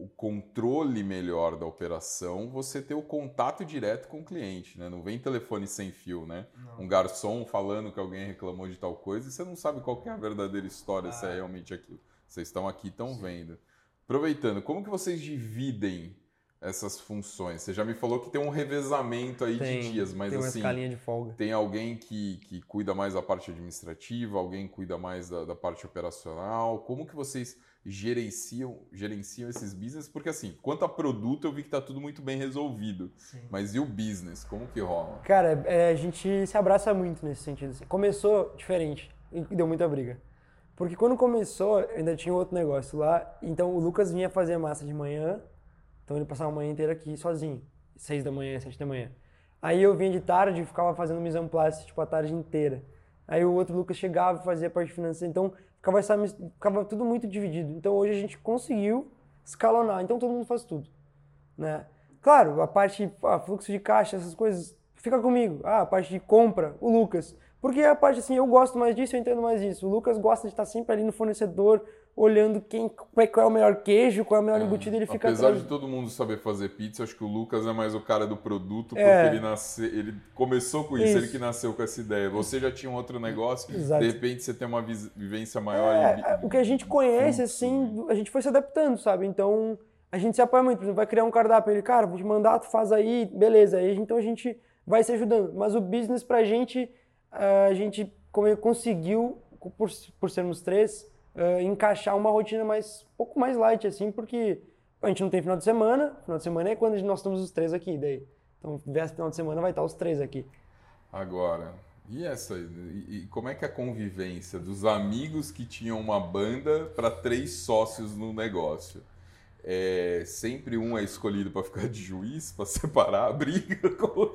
o controle melhor da operação, você ter o contato direto com o cliente, né? Não vem telefone sem fio, né? Não. Um garçom falando que alguém reclamou de tal coisa e você não sabe qual é a verdadeira história, ah. se é realmente aquilo. Vocês estão aqui, estão vendo. Aproveitando, como que vocês dividem essas funções? Você já me falou que tem um revezamento aí tem, de dias, mas tem uma assim, escalinha de folga. tem alguém que, que cuida mais da parte administrativa, alguém cuida mais da, da parte operacional. Como que vocês gerenciam, gerenciam esses business? Porque assim, quanto a produto, eu vi que está tudo muito bem resolvido. Sim. Mas e o business? Como que rola? Cara, é, a gente se abraça muito nesse sentido. Assim. Começou diferente e deu muita briga. Porque quando começou, ainda tinha outro negócio lá. Então o Lucas vinha fazer massa de manhã então ele passava a manhã inteira aqui sozinho, seis da manhã, sete da manhã. Aí eu vinha de tarde e ficava fazendo mise en place, tipo, a tarde inteira. Aí o outro Lucas chegava e fazia a parte financeira. Então ficava, ficava tudo muito dividido. Então hoje a gente conseguiu escalonar. Então todo mundo faz tudo, né? Claro, a parte, a fluxo de caixa, essas coisas, fica comigo. Ah, a parte de compra, o Lucas. Porque a parte assim, eu gosto mais disso, eu entendo mais disso. O Lucas gosta de estar sempre ali no fornecedor, olhando quem, qual é o melhor queijo, qual é o melhor é, embutido, ele fica Apesar atrás. de todo mundo saber fazer pizza, acho que o Lucas é mais o cara do produto, porque é. ele, nasce, ele começou com isso, isso, ele que nasceu com essa ideia. Você já tinha um outro negócio, Exato. de repente você tem uma vivência maior. É, em... o que a gente conhece, assim, a gente foi se adaptando, sabe? Então, a gente se apoia muito. Por exemplo, vai criar um cardápio, ele, cara, vou te mandar, tu faz aí, beleza. Aí, então a gente vai se ajudando. Mas o business pra gente, a gente conseguiu, por, por sermos três, uh, encaixar uma rotina mais um pouco mais light, assim, porque a gente não tem final de semana, final de semana é quando nós estamos os três aqui, daí. Então, desse final de semana vai estar os três aqui. Agora, e essa? E, e como é que é a convivência dos amigos que tinham uma banda para três sócios no negócio? É, sempre um é escolhido para ficar de juiz, para separar a briga.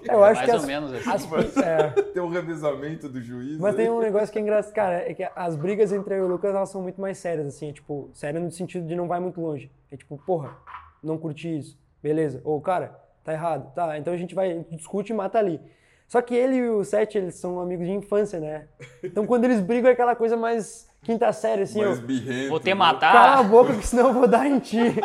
Eu acho Mais que ou as, menos assim. As, é. tem um revezamento do juiz. Mas aí. tem um negócio que é engraçado, cara, é que as brigas entre eu e o Lucas elas são muito mais sérias, assim, é, tipo, sério no sentido de não vai muito longe. É tipo, porra, não curti isso, beleza. Ou, cara, tá errado, tá, então a gente vai, a gente discute e mata ali. Só que ele e o Sete, eles são amigos de infância, né? Então quando eles brigam é aquela coisa mais quinta série, assim. Mais eu, birrento, vou te matar. Cala a boca, que senão eu vou dar em ti.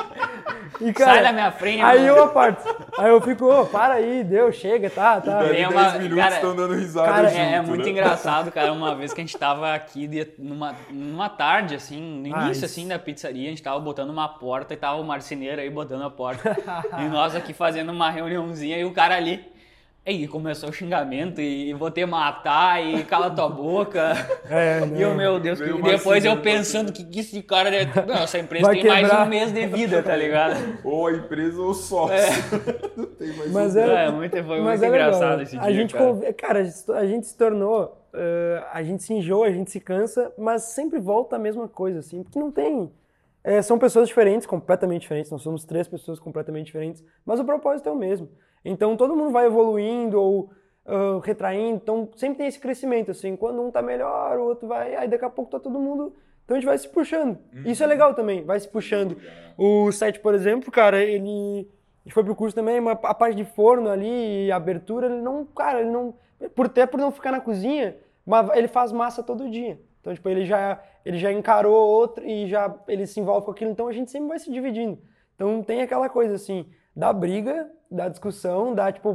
E, cara, Sai da minha frente. Aí mano. eu aparto. Aí eu fico, ô, oh, para aí, deu, chega, tá, tá. E uma, minutos cara, estão dando risada cara, junto, é, é muito né? engraçado, cara. Uma vez que a gente tava aqui numa, numa tarde, assim, no ah, início, ah, assim, da pizzaria, a gente tava botando uma porta e tava o marceneiro aí botando a porta. e nós aqui fazendo uma reuniãozinha e o cara ali e começou o xingamento e vou te matar e cala tua boca. É, e eu, meu Deus, que... depois eu pensando que, que esse cara deve... Não, essa empresa Vai tem quebrar. mais um mês de vida, tá ligado? Ou a empresa ou sócio. É. Não tem mais mas um é, é, muito, foi muito é engraçado esse a dia, gente cara. cara, a gente se tornou... Uh, a gente se enjoa, a gente se cansa, mas sempre volta a mesma coisa, assim, porque não tem... É, são pessoas diferentes, completamente diferentes, nós somos três pessoas completamente diferentes, mas o propósito é o mesmo. Então todo mundo vai evoluindo ou uh, retraindo, então sempre tem esse crescimento, assim, quando um tá melhor, o outro vai, aí daqui a pouco tá todo mundo. Então a gente vai se puxando. Uhum. Isso é legal também, vai se puxando. O site, por exemplo, cara, ele foi pro curso também, mas a parte de forno ali e abertura, ele não, cara, ele não, por até por não ficar na cozinha, mas ele faz massa todo dia. Então, tipo, ele já, ele já encarou outro e já ele se envolve com aquilo, então a gente sempre vai se dividindo. Então tem aquela coisa assim, da briga, da discussão, da tipo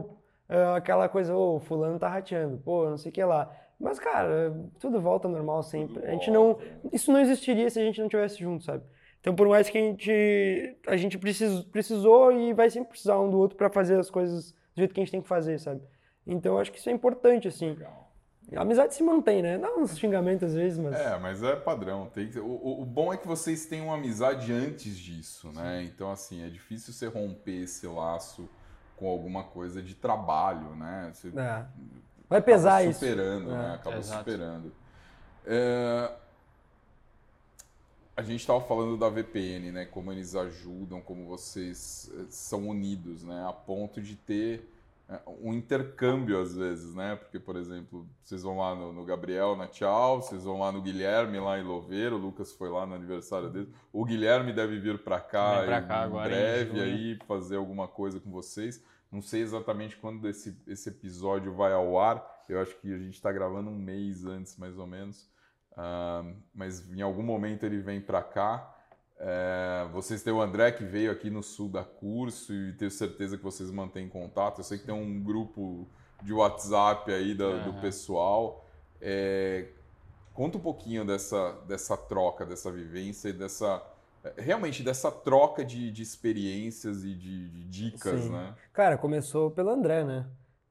uh, aquela coisa, ô, oh, fulano tá rateando, pô, não sei o que lá. Mas, cara, tudo volta normal sempre. A gente não. Isso não existiria se a gente não tivesse junto, sabe? Então, por mais que a gente, a gente precis, precisou e vai sempre precisar um do outro para fazer as coisas do jeito que a gente tem que fazer, sabe? Então, acho que isso é importante, assim. Legal. A amizade se mantém, né? Dá uns xingamentos às vezes, mas. É, mas é padrão. Tem que... o, o bom é que vocês têm uma amizade antes disso, né? Sim. Então, assim, é difícil você romper esse laço com alguma coisa de trabalho, né? Você é. Vai pesar superando, isso. Superando, né? É. Acaba Exato. superando. É... A gente estava falando da VPN, né? Como eles ajudam, como vocês eh, são unidos, né? A ponto de ter um intercâmbio às vezes, né? Porque, por exemplo, vocês vão lá no, no, Gabriel, na Tchau, vocês vão lá no Guilherme, lá em Louveiro, o Lucas foi lá no aniversário dele. O Guilherme deve vir para cá, pra cá em, agora, breve aí fazer alguma coisa com vocês. Não sei exatamente quando esse, esse episódio vai ao ar. Eu acho que a gente está gravando um mês antes, mais ou menos. Uh, mas em algum momento ele vem para cá. É, vocês têm o André que veio aqui no sul da curso e tenho certeza que vocês mantêm contato. Eu sei que tem um grupo de WhatsApp aí da, uhum. do pessoal. É, conta um pouquinho dessa, dessa troca, dessa vivência e dessa realmente dessa troca de, de experiências e de, de dicas, Sim. né? Cara, começou pelo André, né?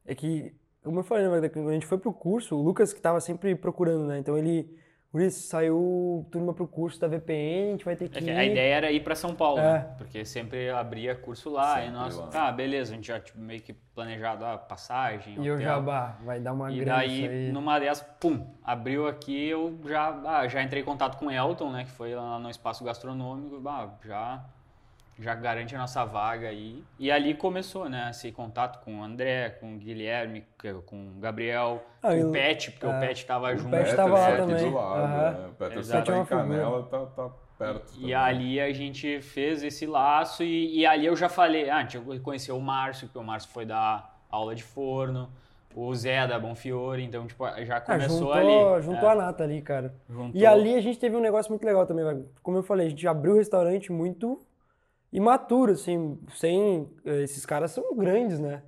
É que, como eu falei, né, quando a gente foi pro curso, o Lucas que estava sempre procurando, né? Então ele por isso, saiu turma pro curso da VPN, a gente vai ter que. É que a ideia era ir para São Paulo, é. né? Porque sempre abria curso lá. Sempre e nós, lá. tá, beleza, a gente já tipo, meio que planejado a passagem. E o Jabá, vai dar uma E grana daí, numa dessas, pum, abriu aqui, eu já, ah, já entrei em contato com o Elton, né? Que foi lá no espaço gastronômico, ah, já já garante a nossa vaga aí. E ali começou, né? Esse contato com o André, com o Guilherme, com o Gabriel, ah, com o Pet, porque é, o Pet estava junto. O Pet estava lá também. Do lado, uhum. né? O Pet está em Canela, tá, tá perto. E também. ali a gente fez esse laço e, e, ali eu já falei, ah, a gente conheceu o Márcio, que o Márcio foi dar aula de forno. O Zé da Bonfiore, então, tipo, já ah, começou ah, juntou, ali. Juntou é. a Nata ali, cara. Juntou. E ali a gente teve um negócio muito legal também, como eu falei, a gente abriu o restaurante muito imaturo, assim, sem... Eh, esses caras são grandes, né?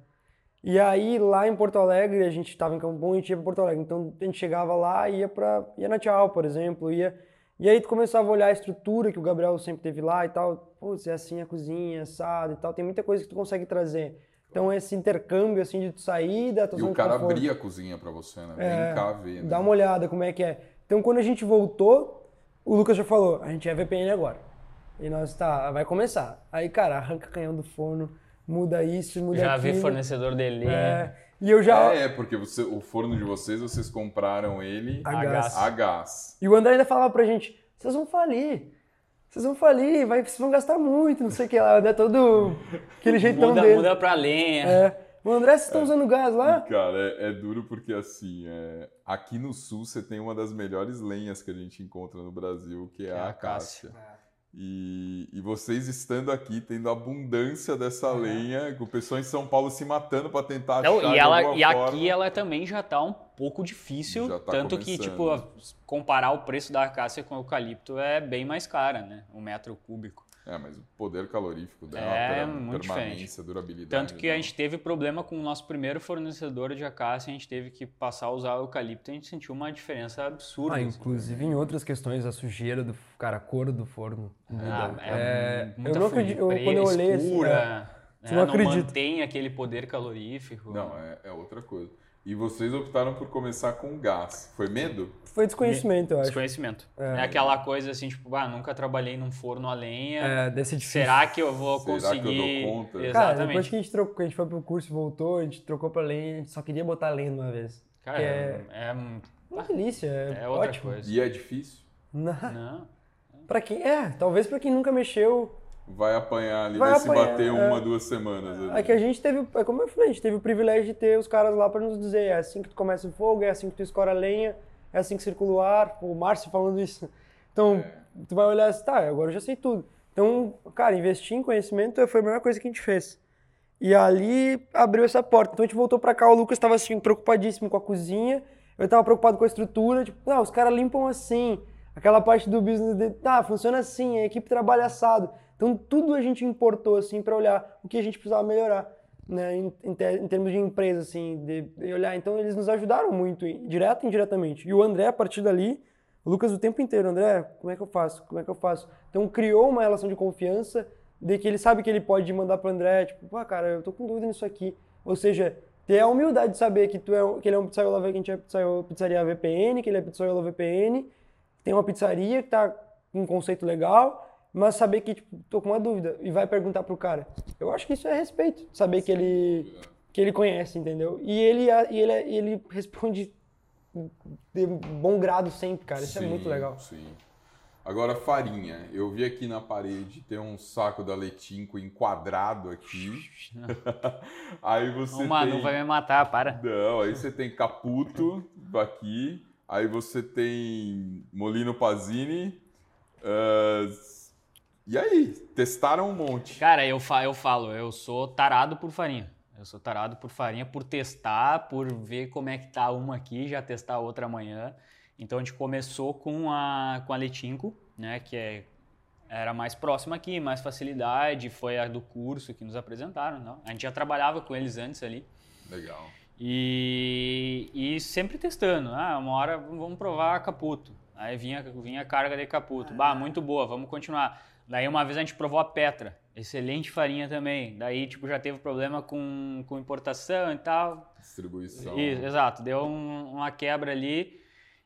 E aí, lá em Porto Alegre, a gente estava em Campo Bom e a gente ia para Porto Alegre. Então, a gente chegava lá e ia, pra, ia na Tchau, por exemplo, ia... E aí tu começava a olhar a estrutura que o Gabriel sempre teve lá e tal. Pô, é assim a cozinha, assado e tal. Tem muita coisa que tu consegue trazer. Então esse intercâmbio assim de tu sair da tua E o cara abria a cozinha para você, né? Vem é, cá ver. Né? Dá uma olhada como é que é. Então quando a gente voltou, o Lucas já falou, a gente é VPN agora. E nós, tá, vai começar. Aí, cara, arranca canhão do forno, muda isso, muda já aquilo. Já vê fornecedor dele. É, e eu já... É, porque você, o forno de vocês, vocês compraram ele a, a gás. a gás. E o André ainda falava pra gente, vocês vão falir. Vocês vão falir, vai, vocês vão gastar muito, não sei o que lá. É todo aquele jeitão muda, dele. Muda pra lenha. É. O André, vocês estão é, usando gás lá? Cara, é, é duro porque assim, é, aqui no sul você tem uma das melhores lenhas que a gente encontra no Brasil, que é, é a acácia. E, e, vocês estando aqui, tendo abundância dessa lenha, com o pessoal em São Paulo se matando para tentar Não, achar e ela E forma. aqui ela também já está um pouco difícil, tá tanto começando. que, tipo, comparar o preço da acácia com o eucalipto é bem mais cara, né? Um metro cúbico. É, mas o poder calorífico dela, é muito permanência, diferente. durabilidade. Tanto que a gente teve problema com o nosso primeiro fornecedor de acácia, a gente teve que passar a usar o eucalipto e a gente sentiu uma diferença absurda. Ah, assim. inclusive em outras questões, a sujeira do cara, a cor do forno. Ah, é, é, eu não acredito, eu, quando eu olhei escura, assim, é, não, não acredito. mantém aquele poder calorífico. Não, é, é outra coisa. E vocês optaram por começar com gás. Foi medo? Foi desconhecimento, eu acho. Desconhecimento. É. é, aquela coisa assim, tipo, ah, nunca trabalhei num forno a lenha. É, desse difícil. Será que eu vou Será conseguir? Que eu dou conta? Exatamente. Cara, depois que a gente trocou, a gente foi pro curso e voltou, a gente trocou pra lenha, a gente só queria botar lenha de uma vez. Cara, é, é, uma delícia, é, é outra ótimo. coisa. E é difícil? Não. Não. Pra quem, é, talvez pra quem nunca mexeu, vai apanhar ali, vai, vai apanhar, se bater é. uma, duas semanas. Ali. É que a gente teve, é como eu falei, a gente teve o privilégio de ter os caras lá para nos dizer, é assim que tu começa o fogo, é assim que tu escora a lenha, é assim que circula o ar, o Márcio falando isso. Então, é. tu vai olhar assim, tá, agora eu já sei tudo. Então, cara, investir em conhecimento foi a melhor coisa que a gente fez. E ali abriu essa porta. Então a gente voltou para cá, o Lucas estava assim, preocupadíssimo com a cozinha, eu estava preocupado com a estrutura, tipo, não, os caras limpam assim, aquela parte do business, de, tá, funciona assim, a equipe trabalha assado. Então tudo a gente importou assim para olhar o que a gente precisava melhorar, né, em, em, ter, em termos de empresa assim, de, de, olhar. Então eles nos ajudaram muito, direto e indiretamente. E o André a partir dali, o Lucas o tempo inteiro, André, como é que eu faço? Como é que eu faço? Então criou uma relação de confiança de que ele sabe que ele pode mandar para André, tipo, pô, cara, eu tô com dúvida nisso aqui. Ou seja, ter a humildade de saber que tu é que ele é um pizzaiolo, que a gente é pizzaria VPN, que ele é pizzaiolo VPN, tem uma pizzaria que tá com um conceito legal mas saber que, tipo, tô com uma dúvida e vai perguntar pro cara. Eu acho que isso é respeito, saber que ele que ele conhece, entendeu? E ele e ele, ele responde de bom grado sempre, cara. Isso sim, é muito legal. Sim. Agora, farinha. Eu vi aqui na parede, tem um saco da Letinco enquadrado aqui. aí você Uma, tem... não vai me matar, para. Não, aí você tem Caputo aqui. Aí você tem Molino Pazini. Uh, e aí, testaram um monte. Cara, eu, fa eu falo, eu sou tarado por farinha. Eu sou tarado por farinha, por testar, por ver como é que tá uma aqui, já testar outra amanhã. Então a gente começou com a, com a Letinco, né, que é era mais próxima aqui, mais facilidade, foi a do curso que nos apresentaram, não? A gente já trabalhava com eles antes ali. Legal. E, e sempre testando. Ah, uma hora vamos provar Caputo. Aí vinha, vinha a carga de Caputo. Bah, muito boa, vamos continuar. Daí uma vez a gente provou a Petra. Excelente farinha também. Daí, tipo, já teve problema com, com importação e tal. Distribuição. Isso, exato. Deu um- uma quebra ali.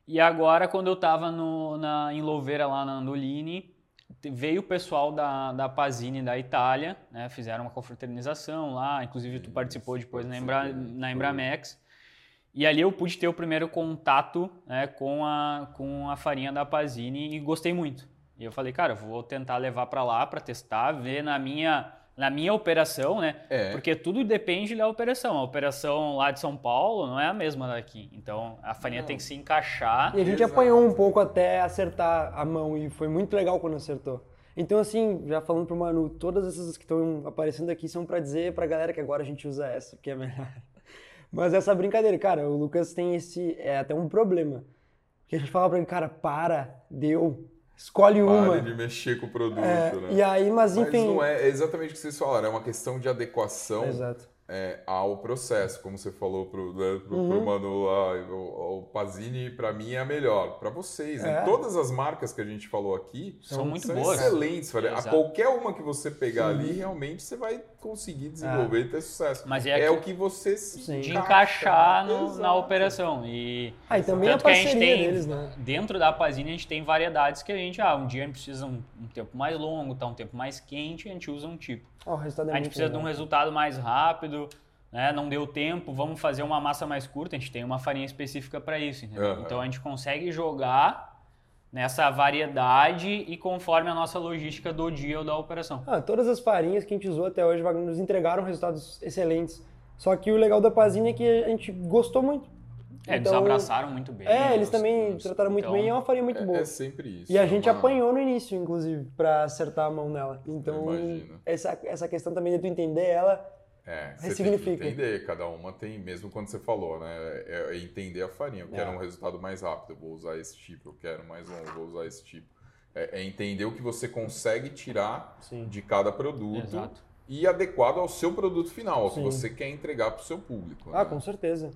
E agora, quando eu tava no, na, em Louveira, lá na Andolini, te- veio o pessoal da, da Pazini da Itália, né? Fizeram uma confraternização lá. Inclusive, tu participou depois na, Embra, participei. na Embramex. E ali eu pude ter o primeiro contato né, com, a, com a farinha da Pazini e gostei muito. E eu falei, cara, eu vou tentar levar para lá para testar, ver na minha, na minha operação, né? É. Porque tudo depende da operação. A operação lá de São Paulo não é a mesma daqui. Então a farinha Não. tem que se encaixar. E a gente Exato. apanhou um pouco até acertar a mão e foi muito legal quando acertou. Então, assim, já falando pro Manu, todas essas que estão aparecendo aqui são pra dizer pra galera que agora a gente usa essa, que é melhor. Mas essa brincadeira, cara, o Lucas tem esse. É até um problema. Que a gente fala pra ele, cara, para, deu, escolhe uma. Pare de mexer com o produto, É, né? E aí, mas Mas enfim. não é, é exatamente o que vocês falaram, é uma questão de adequação Exato. é, ao processo, como você falou pro, né, pro, Uhum. pro Manu lá, o, o Pazini pra mim é a melhor, Pra vocês, né? É. Todas as marcas que a gente falou aqui São muito são boas. excelentes, a qualquer uma que você pegar ali, realmente você vai conseguir desenvolver e ter sucesso. Mas é, É, o que você se Sim. de encaixa. encaixar no- na operação. E Ah, e também a Tanto que a gente parceria tem, deles, né? dentro da Pazini, a gente tem variedades que a gente, ah, um dia a gente precisa um, um tempo mais longo, tá um tempo mais quente, a gente usa um tipo. Ó, o resultado é a gente precisa de um legal. resultado mais rápido, né? Não deu tempo, vamos fazer uma massa mais curta, a gente tem uma farinha específica para isso, entendeu? Aham. Então a gente consegue jogar nessa variedade e conforme a nossa logística do dia ou da operação. Ah, todas as farinhas que a gente usou até hoje, Wagner, nos entregaram resultados excelentes. Só que o legal da Pazini é que a gente gostou muito. É, eles Então, abraçaram muito bem. É, eles os- também os- trataram muito então, bem e é uma farinha muito É- boa. É, sempre isso. E a é gente uma- apanhou no início, inclusive, pra acertar a mão nela. Então, essa, essa questão também de tu entender ela. É, você Ressignifica. tem que entender, cada uma tem, mesmo quando você falou, né? É, é entender a farinha. Eu quero É. um resultado mais rápido, eu vou usar esse tipo. Eu quero mais longo, vou usar esse tipo. É, é entender o que você consegue tirar Sim. de cada produto Exato. e adequado ao seu produto final, ao que você quer entregar para o seu público. Ah, né? com certeza.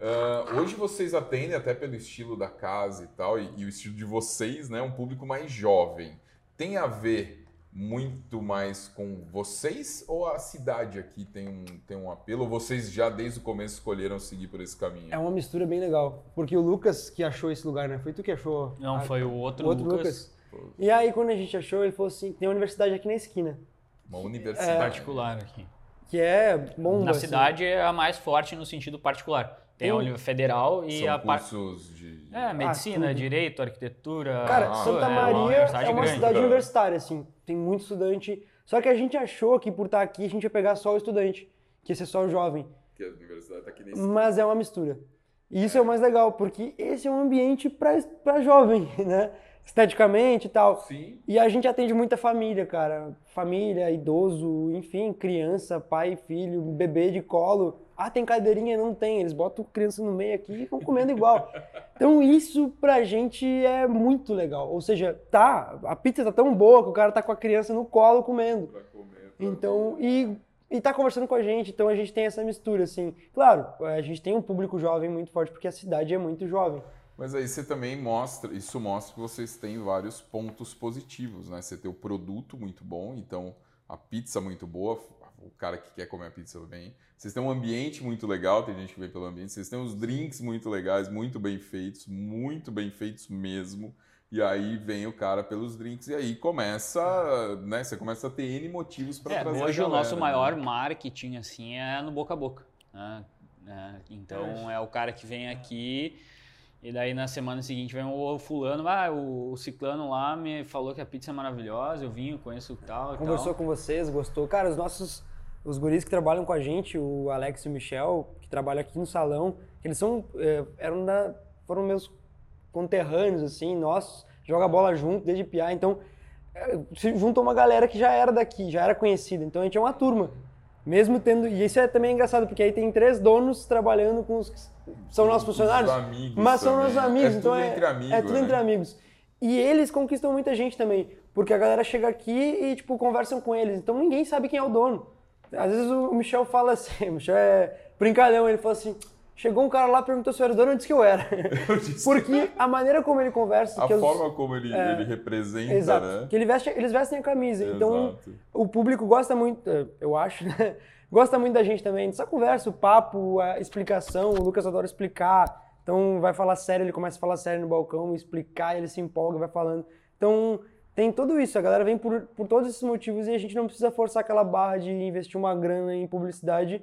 Ah, hoje vocês atendem, até pelo estilo da casa e tal, e, e o estilo de vocês, né? Um público mais jovem. Tem a ver muito mais com vocês ou a cidade aqui tem um, tem um apelo? Ou vocês já desde o começo escolheram seguir por esse caminho? É uma mistura bem legal. Porque o Lucas que achou esse lugar, né? Foi tu que achou. Não, a- foi o outro, o outro Lucas, Lucas. E aí, quando a gente achou, ele falou assim: tem uma universidade aqui na esquina. Uma É. universidade. particular aqui. Que é bomba. Na assim. cidade é a mais forte no sentido particular. Tem a Tem- Uni- Federal e São a par... cursos de. É, medicina, tudo. direito, arquitetura. Cara, Ah, Santa é uma Maria é uma grande. cidade cara. universitária, assim. Tem muito estudante. Só que a gente achou que por estar aqui a gente ia pegar só o estudante, que ia ser só o jovem. Que a universidade tá aqui nesse. Mas é uma mistura. E isso é o mais legal, porque esse é um ambiente para jovem, né? Esteticamente e tal. Sim. E a gente atende muita família, cara. Família, idoso, enfim, criança, pai, filho, bebê de colo. Ah, tem cadeirinha? Não tem. Eles botam criança no meio aqui e vão comendo igual. Então isso pra gente é muito legal. Ou seja, tá, a pizza tá tão boa que o cara tá com a criança no colo comendo. Pra comer. pra Então, e, e tá conversando com a gente, então a gente tem essa mistura, assim. Claro, a gente tem um público jovem muito forte, porque a cidade é muito jovem. Mas aí você também mostra, isso mostra que vocês têm vários pontos positivos, né? Você tem o produto muito bom, então a pizza muito boa, o cara que quer comer a pizza vem. Vocês têm um ambiente muito legal, tem gente que vem pelo ambiente. Vocês têm os drinks muito legais, muito bem feitos, muito bem feitos mesmo. E aí vem o cara pelos drinks e aí começa, né? Você começa a ter N motivos para É, trazer hoje a o galera, nosso né? maior marketing assim é no boca a boca. né? É, então é o cara que vem aqui e daí na semana seguinte vem o fulano, ah, o, o ciclano lá me falou que a pizza é maravilhosa, eu vim, eu conheço tal Conversou tal. com vocês, gostou. Cara, os nossos, os guris que trabalham com a gente, o Alex e o Michel, que trabalham aqui no salão, eles são, é, eram da, foram meus conterrâneos, assim, nossos, joga bola junto desde piá, então é, se juntou uma galera que já era daqui, já era conhecida, então a gente é uma turma. Mesmo tendo, e isso é também engraçado, porque aí tem três donos trabalhando com os que são nossos funcionários, mas são também. nossos amigos, É então tudo é, entre amigos, é tudo né? entre amigos. E eles conquistam muita gente também, Porque a galera chega aqui e, tipo, conversam com eles. Então ninguém sabe quem é o dono. Às vezes o Michel fala assim, o Michel é brincalhão, ele fala assim, chegou um cara lá, perguntou se eu era dono, eu disse que eu era. Porque a maneira como ele conversa... A que eu- forma como ele, É. ele representa, Exato. né? Que ele veste, eles vestem a camisa. Então, Exato. o público gosta muito, eh, eu acho, né? Gosta muito da gente também. Dessa conversa, o papo, a explicação. O Lucas adora explicar. Então, vai falar sério, ele começa a falar sério no balcão, explicar, ele se empolga, vai falando. Então, tem tudo isso. A galera vem por, por todos esses motivos e a gente não precisa forçar aquela barra de investir uma grana em publicidade,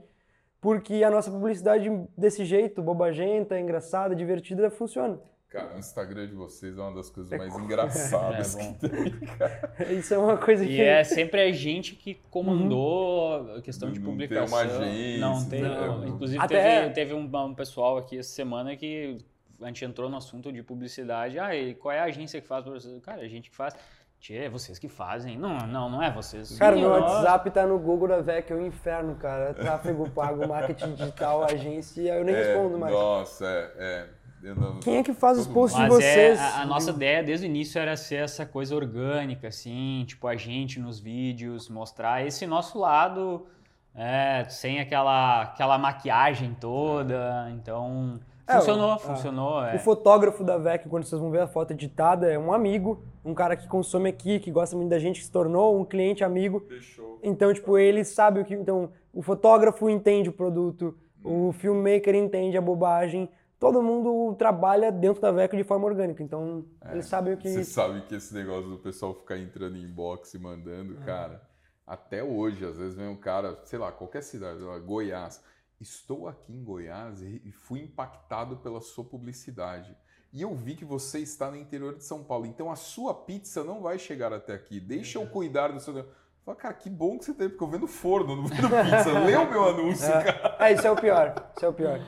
porque a nossa publicidade desse jeito, bobagenta, engraçada, divertida, funciona. Cara, o Instagram de vocês é uma das coisas mais engraçadas É bom. que tem, cara. Isso é uma coisa que... E é sempre a gente que comandou a questão de Não tem publicação. uma agência, Não tem. né? Inclusive, Até- teve, teve um, um pessoal aqui essa semana que a gente entrou no assunto de publicidade. Ah, e qual é a agência que faz? Cara, a gente que faz. Tchê, é vocês que fazem. Não, não, não é vocês. Cara, meu. WhatsApp tá no Google da VEC, é o inferno, cara. Tráfego pago, marketing digital, agência, eu nem É, respondo mais. Nossa, é. é. Não- Quem é que faz os posts de Mas vocês? é, a, a nossa ideia desde o início era ser essa coisa orgânica, assim, tipo a gente nos vídeos, mostrar esse nosso lado, é, sem aquela, aquela maquiagem toda. Então, É, funcionou, o- funcionou. é. O fotógrafo da VEC, quando vocês vão ver a foto editada, é um amigo, um cara que consome aqui, que gosta muito da gente, que se tornou um cliente amigo. Deixou. Então, tipo, ele sabe o que. Então, o fotógrafo entende o produto, o filmmaker entende a bobagem. Todo mundo trabalha dentro da VEC de forma orgânica. Então, eles sabem o que. Você sabe que esse negócio do pessoal ficar entrando em inbox e mandando, É. cara, até hoje, às vezes vem um cara, sei lá, qualquer cidade, sei lá, Goiás. Estou aqui em Goiás e fui impactado pela sua publicidade. E eu vi que você está no interior de São Paulo. Então a sua pizza não vai chegar até aqui. Deixa eu cuidar do seu. Fala, cara, que bom que você tem, porque eu vendo forno, não vendo pizza. Lê o meu anúncio, cara. É, isso é o pior. Isso é o pior.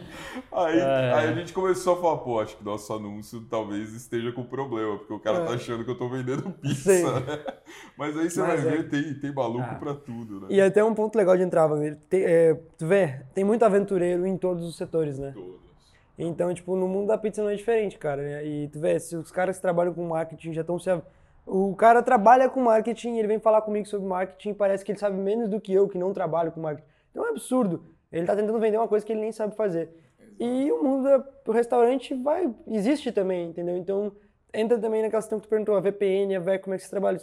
Aí, É. aí a gente começou a falar, pô, acho que nosso anúncio talvez esteja com problema, porque o cara tá É. achando que eu tô vendendo pizza, né? Mas aí você Mas vai é- ver, tem, tem maluco Ah. pra tudo, né? E até um ponto legal de entrar. Tem, é, tu vê, tem muito aventureiro em todos os setores, né? Todos. Então, tipo, no mundo da pizza não é diferente, cara. né? E tu vê, se os caras que trabalham com marketing já estão se. O cara trabalha com marketing, ele vem falar comigo sobre marketing, parece que ele sabe menos do que eu, que não trabalho com marketing. Então é um absurdo. Ele tá tentando vender uma coisa que ele nem sabe fazer. E o mundo do restaurante vai. existe também, entendeu? Então, entra também naquela questão que tu perguntou, a VPN, a VEC, como é que você trabalha?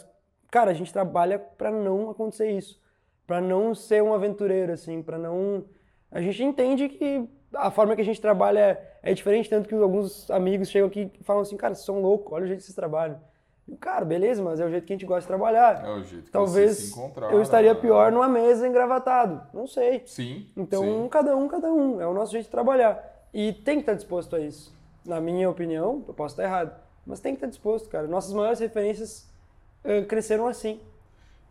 Cara, a gente trabalha pra não acontecer isso. Pra não ser um aventureiro, assim, pra não. A gente entende que a forma que a gente trabalha é, é diferente, tanto que alguns amigos chegam aqui e falam assim, cara, vocês são loucos, olha o jeito que vocês trabalham. Cara, beleza, mas é o jeito que a gente gosta de trabalhar. É o jeito que Talvez se encontraram. eu estaria né? pior numa mesa engravatado. Não sei. Sim. Então, sim. cada um, cada um. É o nosso jeito de trabalhar. E tem que estar disposto a isso. Na minha opinião, eu posso estar errado, mas tem que estar disposto, cara. Nossas maiores referências eh, cresceram assim.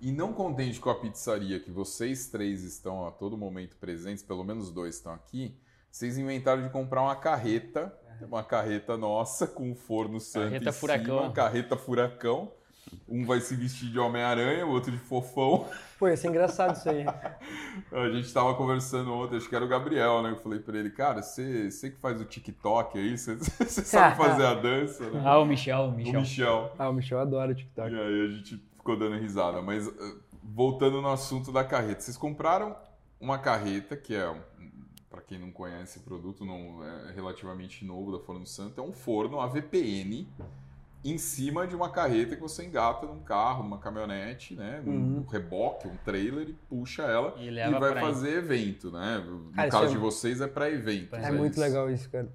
E não contente com a pizzaria que vocês três estão a todo momento presentes, pelo menos dois estão aqui, vocês inventaram de comprar uma carreta, uma carreta nossa com um forno santo Carreta em furacão. cima, carreta furacão. Um vai se vestir de Homem-Aranha, o outro de fofão. Pô, ia ser engraçado isso aí. A gente tava conversando ontem, acho que era o Gabriel, né? Eu falei pra ele, cara, você, que faz o TikTok aí, você, sabe fazer a dança, né? Ah, o Michel, o O Michel. Michel. ah, o Michel adora o TikTok. E aí a gente ficou dando risada. Mas uh, voltando no assunto da carreta, vocês compraram uma carreta que é, para quem não conhece o produto, não é relativamente novo da Forno Santo, é um forno AVPN em cima de uma carreta que você engata num carro, numa caminhonete, né, Uhum. reboque, um trailer e puxa ela E e, vai fazer evento, né? No Cara, caso é- de vocês é para eventos. É muito isso. legal isso, cara.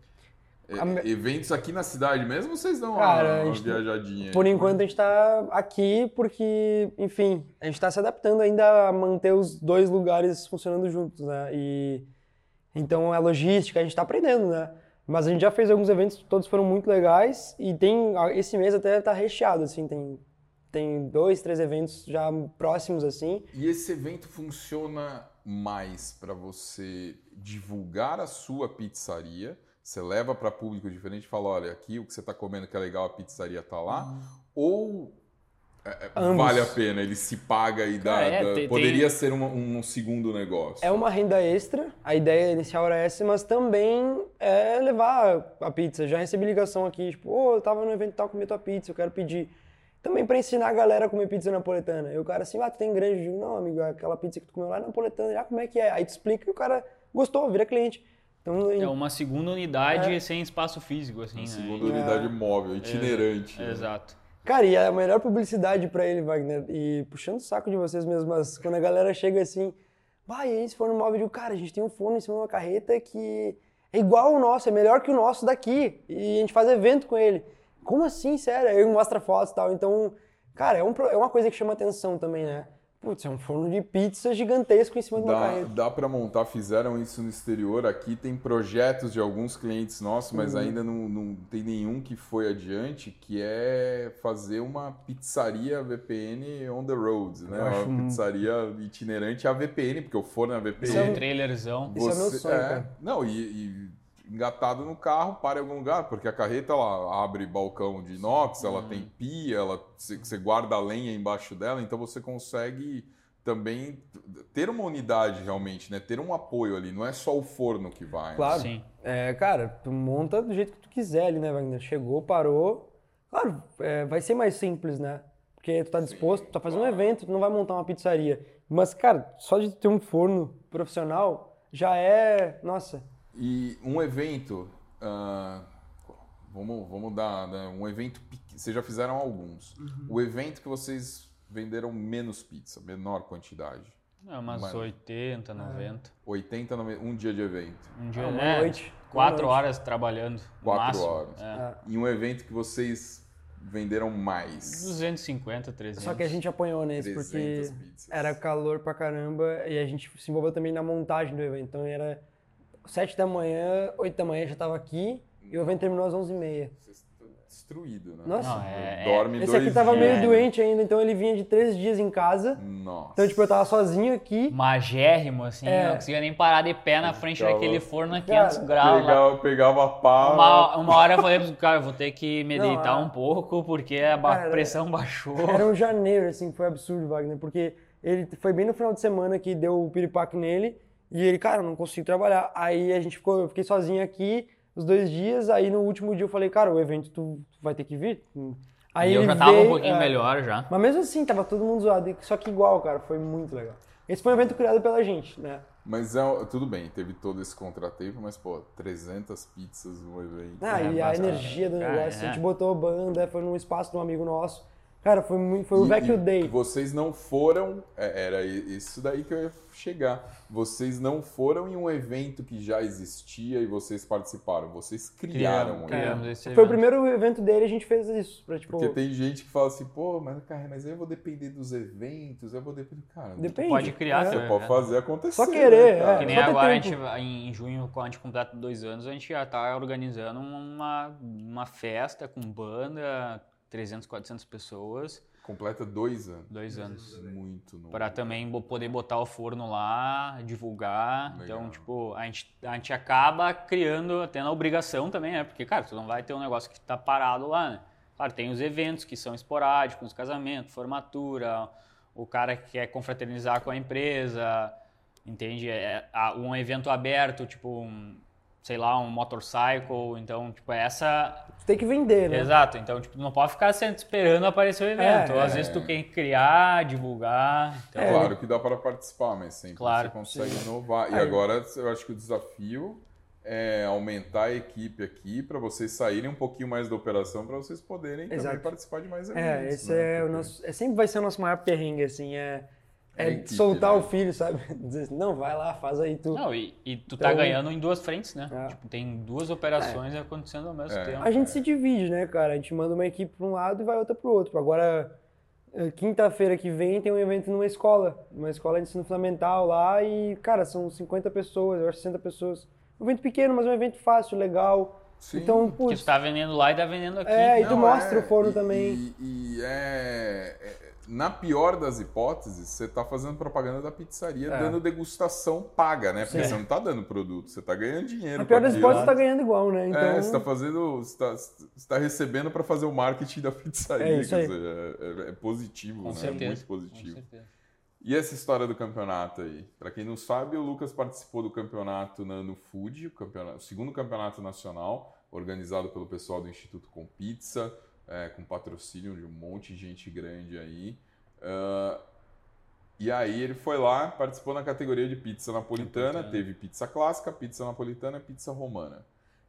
É, A me- Eventos aqui na cidade mesmo, vocês dão Cara, uma, a uma viajadinha? Por aí? enquanto a gente tá aqui porque, enfim, a gente tá se adaptando ainda a manter os dois lugares funcionando juntos, né? E então a logística a gente tá aprendendo, né? Mas a gente já fez alguns eventos, todos foram muito legais e tem esse mês até tá recheado assim, tem tem dois, três eventos já próximos assim. E esse evento funciona mais para você divulgar a sua pizzaria. Você leva para público diferente e fala: olha, aqui o que você está comendo que é legal, a pizzaria tá lá. Ou é, é, vale a pena, ele se paga e dá. Cara, é, dá- tem- poderia ser um, um segundo negócio. É uma renda extra, a ideia inicial era essa, mas também é levar a pizza. Já recebi ligação aqui, tipo, ô, eu tava no evento tal, comi tua pizza, eu quero pedir. também para ensinar a galera a comer pizza napoletana. E o cara assim, ah, tu tem grande? Eu digo, não, amigo, aquela pizza que tu comeu lá é napoletana. Ah, como é que é? Aí tu explica e o cara gostou, vira cliente. Então, É uma segunda unidade sem espaço físico, assim, Uma né? segunda unidade móvel, itinerante. né? Exato. Cara, e a melhor publicidade pra ele, Wagner, e puxando o saco de vocês mesmo, mas quando a galera chega assim, vai, aí se for no móvel, eu digo, cara, a gente tem um forno em cima de uma carreta que é igual ao nosso, é melhor que o nosso daqui, e a gente faz evento com ele. Como assim, sério? Aí mostra fotos e tal, então, cara, é, um, é uma coisa que chama atenção também, né? Putz, é um forno de pizza gigantesco em cima de uma Dá, carreta. dá para montar, fizeram isso no exterior. Aqui tem projetos de alguns clientes nossos, mas Uhum. ainda não, não tem nenhum que foi adiante, que é fazer uma pizzaria VPN on the road, né? Uma um- pizzaria itinerante a VPN, porque o forno é a VPN. Isso é um- trailerzão. É o meu sonho, cara. Não, e, e engatado no carro, para em algum lugar, porque a carreta ela abre balcão de inox, ela tem pia, ela você guarda a lenha embaixo dela, então você consegue também ter uma unidade realmente, né? Ter um apoio ali, não é só o forno que vai. né? Claro. Sim. É, cara, tu monta do jeito que tu quiser ali, né, Wagner? Chegou, parou. Claro, é, vai ser mais simples, né? Porque tu tá disposto, tu tá fazendo um evento, tu não vai montar uma pizzaria. Mas, cara, só de ter um forno profissional já é. Nossa. E um evento, ah, vamos, vamos dar né, um evento, vocês já fizeram alguns. Uhum. O evento que vocês venderam menos pizza, menor quantidade. É umas Mas- 80, 90. 80 no me- um dia de evento. Um dia, Ah, uma é, noite. Quatro Uma noite. horas trabalhando. Quatro máximo. horas. É. É. E um evento que vocês venderam mais. 250, 300. Só que a gente apanhou nesse, 300 porque pizzas. era calor pra caramba e a gente se envolveu também na montagem do evento. Então era 7 da manhã, 8 da manhã já tava aqui e o evento terminou às 11h30. Vocês estão destruídos, né? Nossa. Não, é- Dorme Esse dois aqui tava dias. meio doente ainda, então ele vinha de três dias em casa. Nossa. Então, tipo, eu tava sozinho aqui. Magérrimo, assim, É. não conseguia nem parar de pé na frente Ficava- daquele forno a 500 Cara, graus. lá. pegava, pegava a pá. Uma, uma hora eu falei pro cara, vou ter que me Não, deitar a- um pouco, porque a Cara, pressão baixou. Era um janeiro, assim, foi absurdo, Wagner, porque ele foi bem no final de semana que deu o piripaque nele e ele, cara, eu não consigo trabalhar. Aí a gente ficou, eu fiquei sozinho aqui os dois dias, aí no último dia eu falei, cara, o evento tu, tu vai ter que vir. Aí e eu ele já tava veio, um pouquinho é, melhor já. Mas mesmo assim, tava todo mundo zoado, só que igual, cara, foi muito legal. Esse foi um evento criado pela gente, né? Mas é, tudo bem, teve todo esse contratempo, mas, pô, 300 pizzas no evento. Ah, É, e a energia do Cara, negócio, a é. gente botou banda, foi num espaço de um amigo nosso. Cara, foi, muito, foi o Vecchio Day. Vocês não foram. é, Era isso daí que eu ia chegar. Vocês não foram em um evento que já existia e vocês participaram. Vocês criaram. Criamos, um criamos evento. Foi o primeiro evento dele, a gente fez isso. Pra, tipo, Porque tem gente que fala assim, pô, mas, cara, mas eu vou depender dos eventos, eu vou depender. Cara, Depende. Pode criar É. você pode fazer acontecer. Só querer, né, é. Que nem Só agora, a gente, em junho, quando a gente completa dois anos, a gente já tá organizando uma, uma festa com banda, 300, 400 pessoas, Completa dois anos. dois anos. Muito novo. Para também poder botar o forno lá, divulgar. Legal. Então, tipo, a gente, a gente acaba criando, tendo a obrigação também, né? Porque, cara, tu não vai ter um negócio que tá parado lá, né? Claro, tem os eventos que são esporádicos, casamento, formatura, o cara que quer confraternizar com a empresa, entende? É, a- um evento aberto, tipo, um, sei lá, um motorcycle. Então, tipo, essa Tu tem que vender, né? Exato, então tipo, tu não pode ficar sempre esperando aparecer o evento. É, Às é. vezes tu quer criar, divulgar. Então, É, Claro que dá para participar, mas sempre Claro, você consegue inovar. E Aí- agora eu acho que o desafio é aumentar a equipe aqui para vocês saírem um pouquinho mais da operação para vocês poderem participar de mais eventos. É, esse né? é o nosso. É, sempre vai ser o nosso maior perrengue, assim. É, É é equipe, soltar né? o filho, sabe? Dizer, assim, não, vai lá, faz aí tu. Não, e, e tu tá Então- ganhando em duas frentes, né? É. Tipo, tem duas operações acontecendo ao mesmo É. tempo. A gente se divide, né, cara? A gente manda uma equipe para um lado e vai outra para o outro. Agora, eh, quinta-feira que vem tem um evento numa escola, numa escola de ensino fundamental lá e, cara, são 50 pessoas, eu acho 60 pessoas. Um evento pequeno, mas um evento fácil, legal. Sim. Então, Que putz, tu tá vendendo lá e tá vendendo aqui. É, e tu Não, mostra é, o forno e- também. E, e é, é- Na pior das hipóteses, você tá fazendo propaganda da pizzaria, É. dando degustação paga, né? Porque Sim. você não tá dando produto, você tá ganhando dinheiro. a pior com das hipóteses tá ganhando igual, né? Então, É, você tá fazendo. Você tá, você tá recebendo para fazer o marketing da pizzaria. É isso quer aí. dizer, é, é- é positivo, Com né? certeza. É muito Com positivo. certeza. E essa história do campeonato aí? Para quem não sabe, o Lucas participou do campeonato na, no Food, o, campeonato, o segundo campeonato nacional, organizado pelo pessoal do Instituto Com Pizza. É, com patrocínio de um monte de gente grande aí. Uh, e aí ele foi lá, participou na categoria de pizza napolitana, teve pizza clássica, pizza napolitana e pizza romana.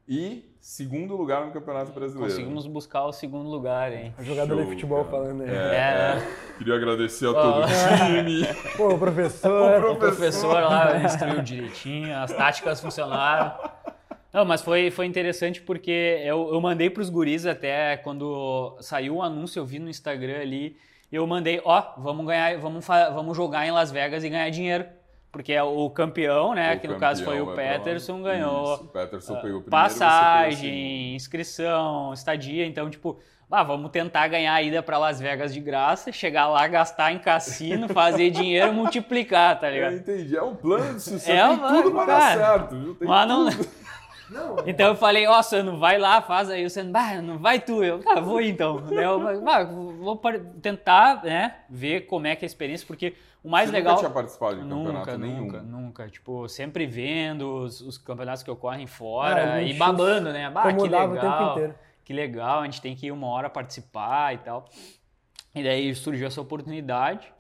E segundo lugar no Campeonato Brasileiro. Conseguimos buscar o segundo lugar, hein? A jogadora Show, de futebol cara. falando aí. É, É. é. Queria agradecer a todo o time. Pô, professor. O professor lá instruiu direitinho, as táticas funcionaram. Não, mas foi, foi interessante porque eu, eu mandei pros guris até quando saiu o anúncio, eu vi no Instagram ali, eu mandei, ó, vamos ganhar, vamos, vamos jogar em Las Vegas e ganhar dinheiro. Porque é o campeão, né? O que no caso foi campeão o. Peterson, ganhou Isso, o Peterson o passagem, inscrição, estadia. Então, tipo, ah, vamos tentar ganhar a ida para Las Vegas de graça, chegar lá, gastar em cassino, fazer dinheiro e multiplicar, tá ligado? Eu entendi, é um plano de sucesso, É, tem mano, tudo pra dar certo, viu? Tem Mas não, tudo. Então eu falei, ó, Sano, vai lá, faz aí. O Sano, bah, não vai tu. Eu, tá, vou então. Eu, bah, vou tentar, né, ver como é que é a experiência, porque o mais Você legal... nunca tinha participado de campeonato Nunca, nenhum? nunca, nunca. Tipo, sempre vendo os, os campeonatos que ocorrem fora Ah, e babando, né? Bah, que legal, tempo inteiro. que legal, a gente tem que ir uma hora participar e tal. E daí surgiu essa oportunidade.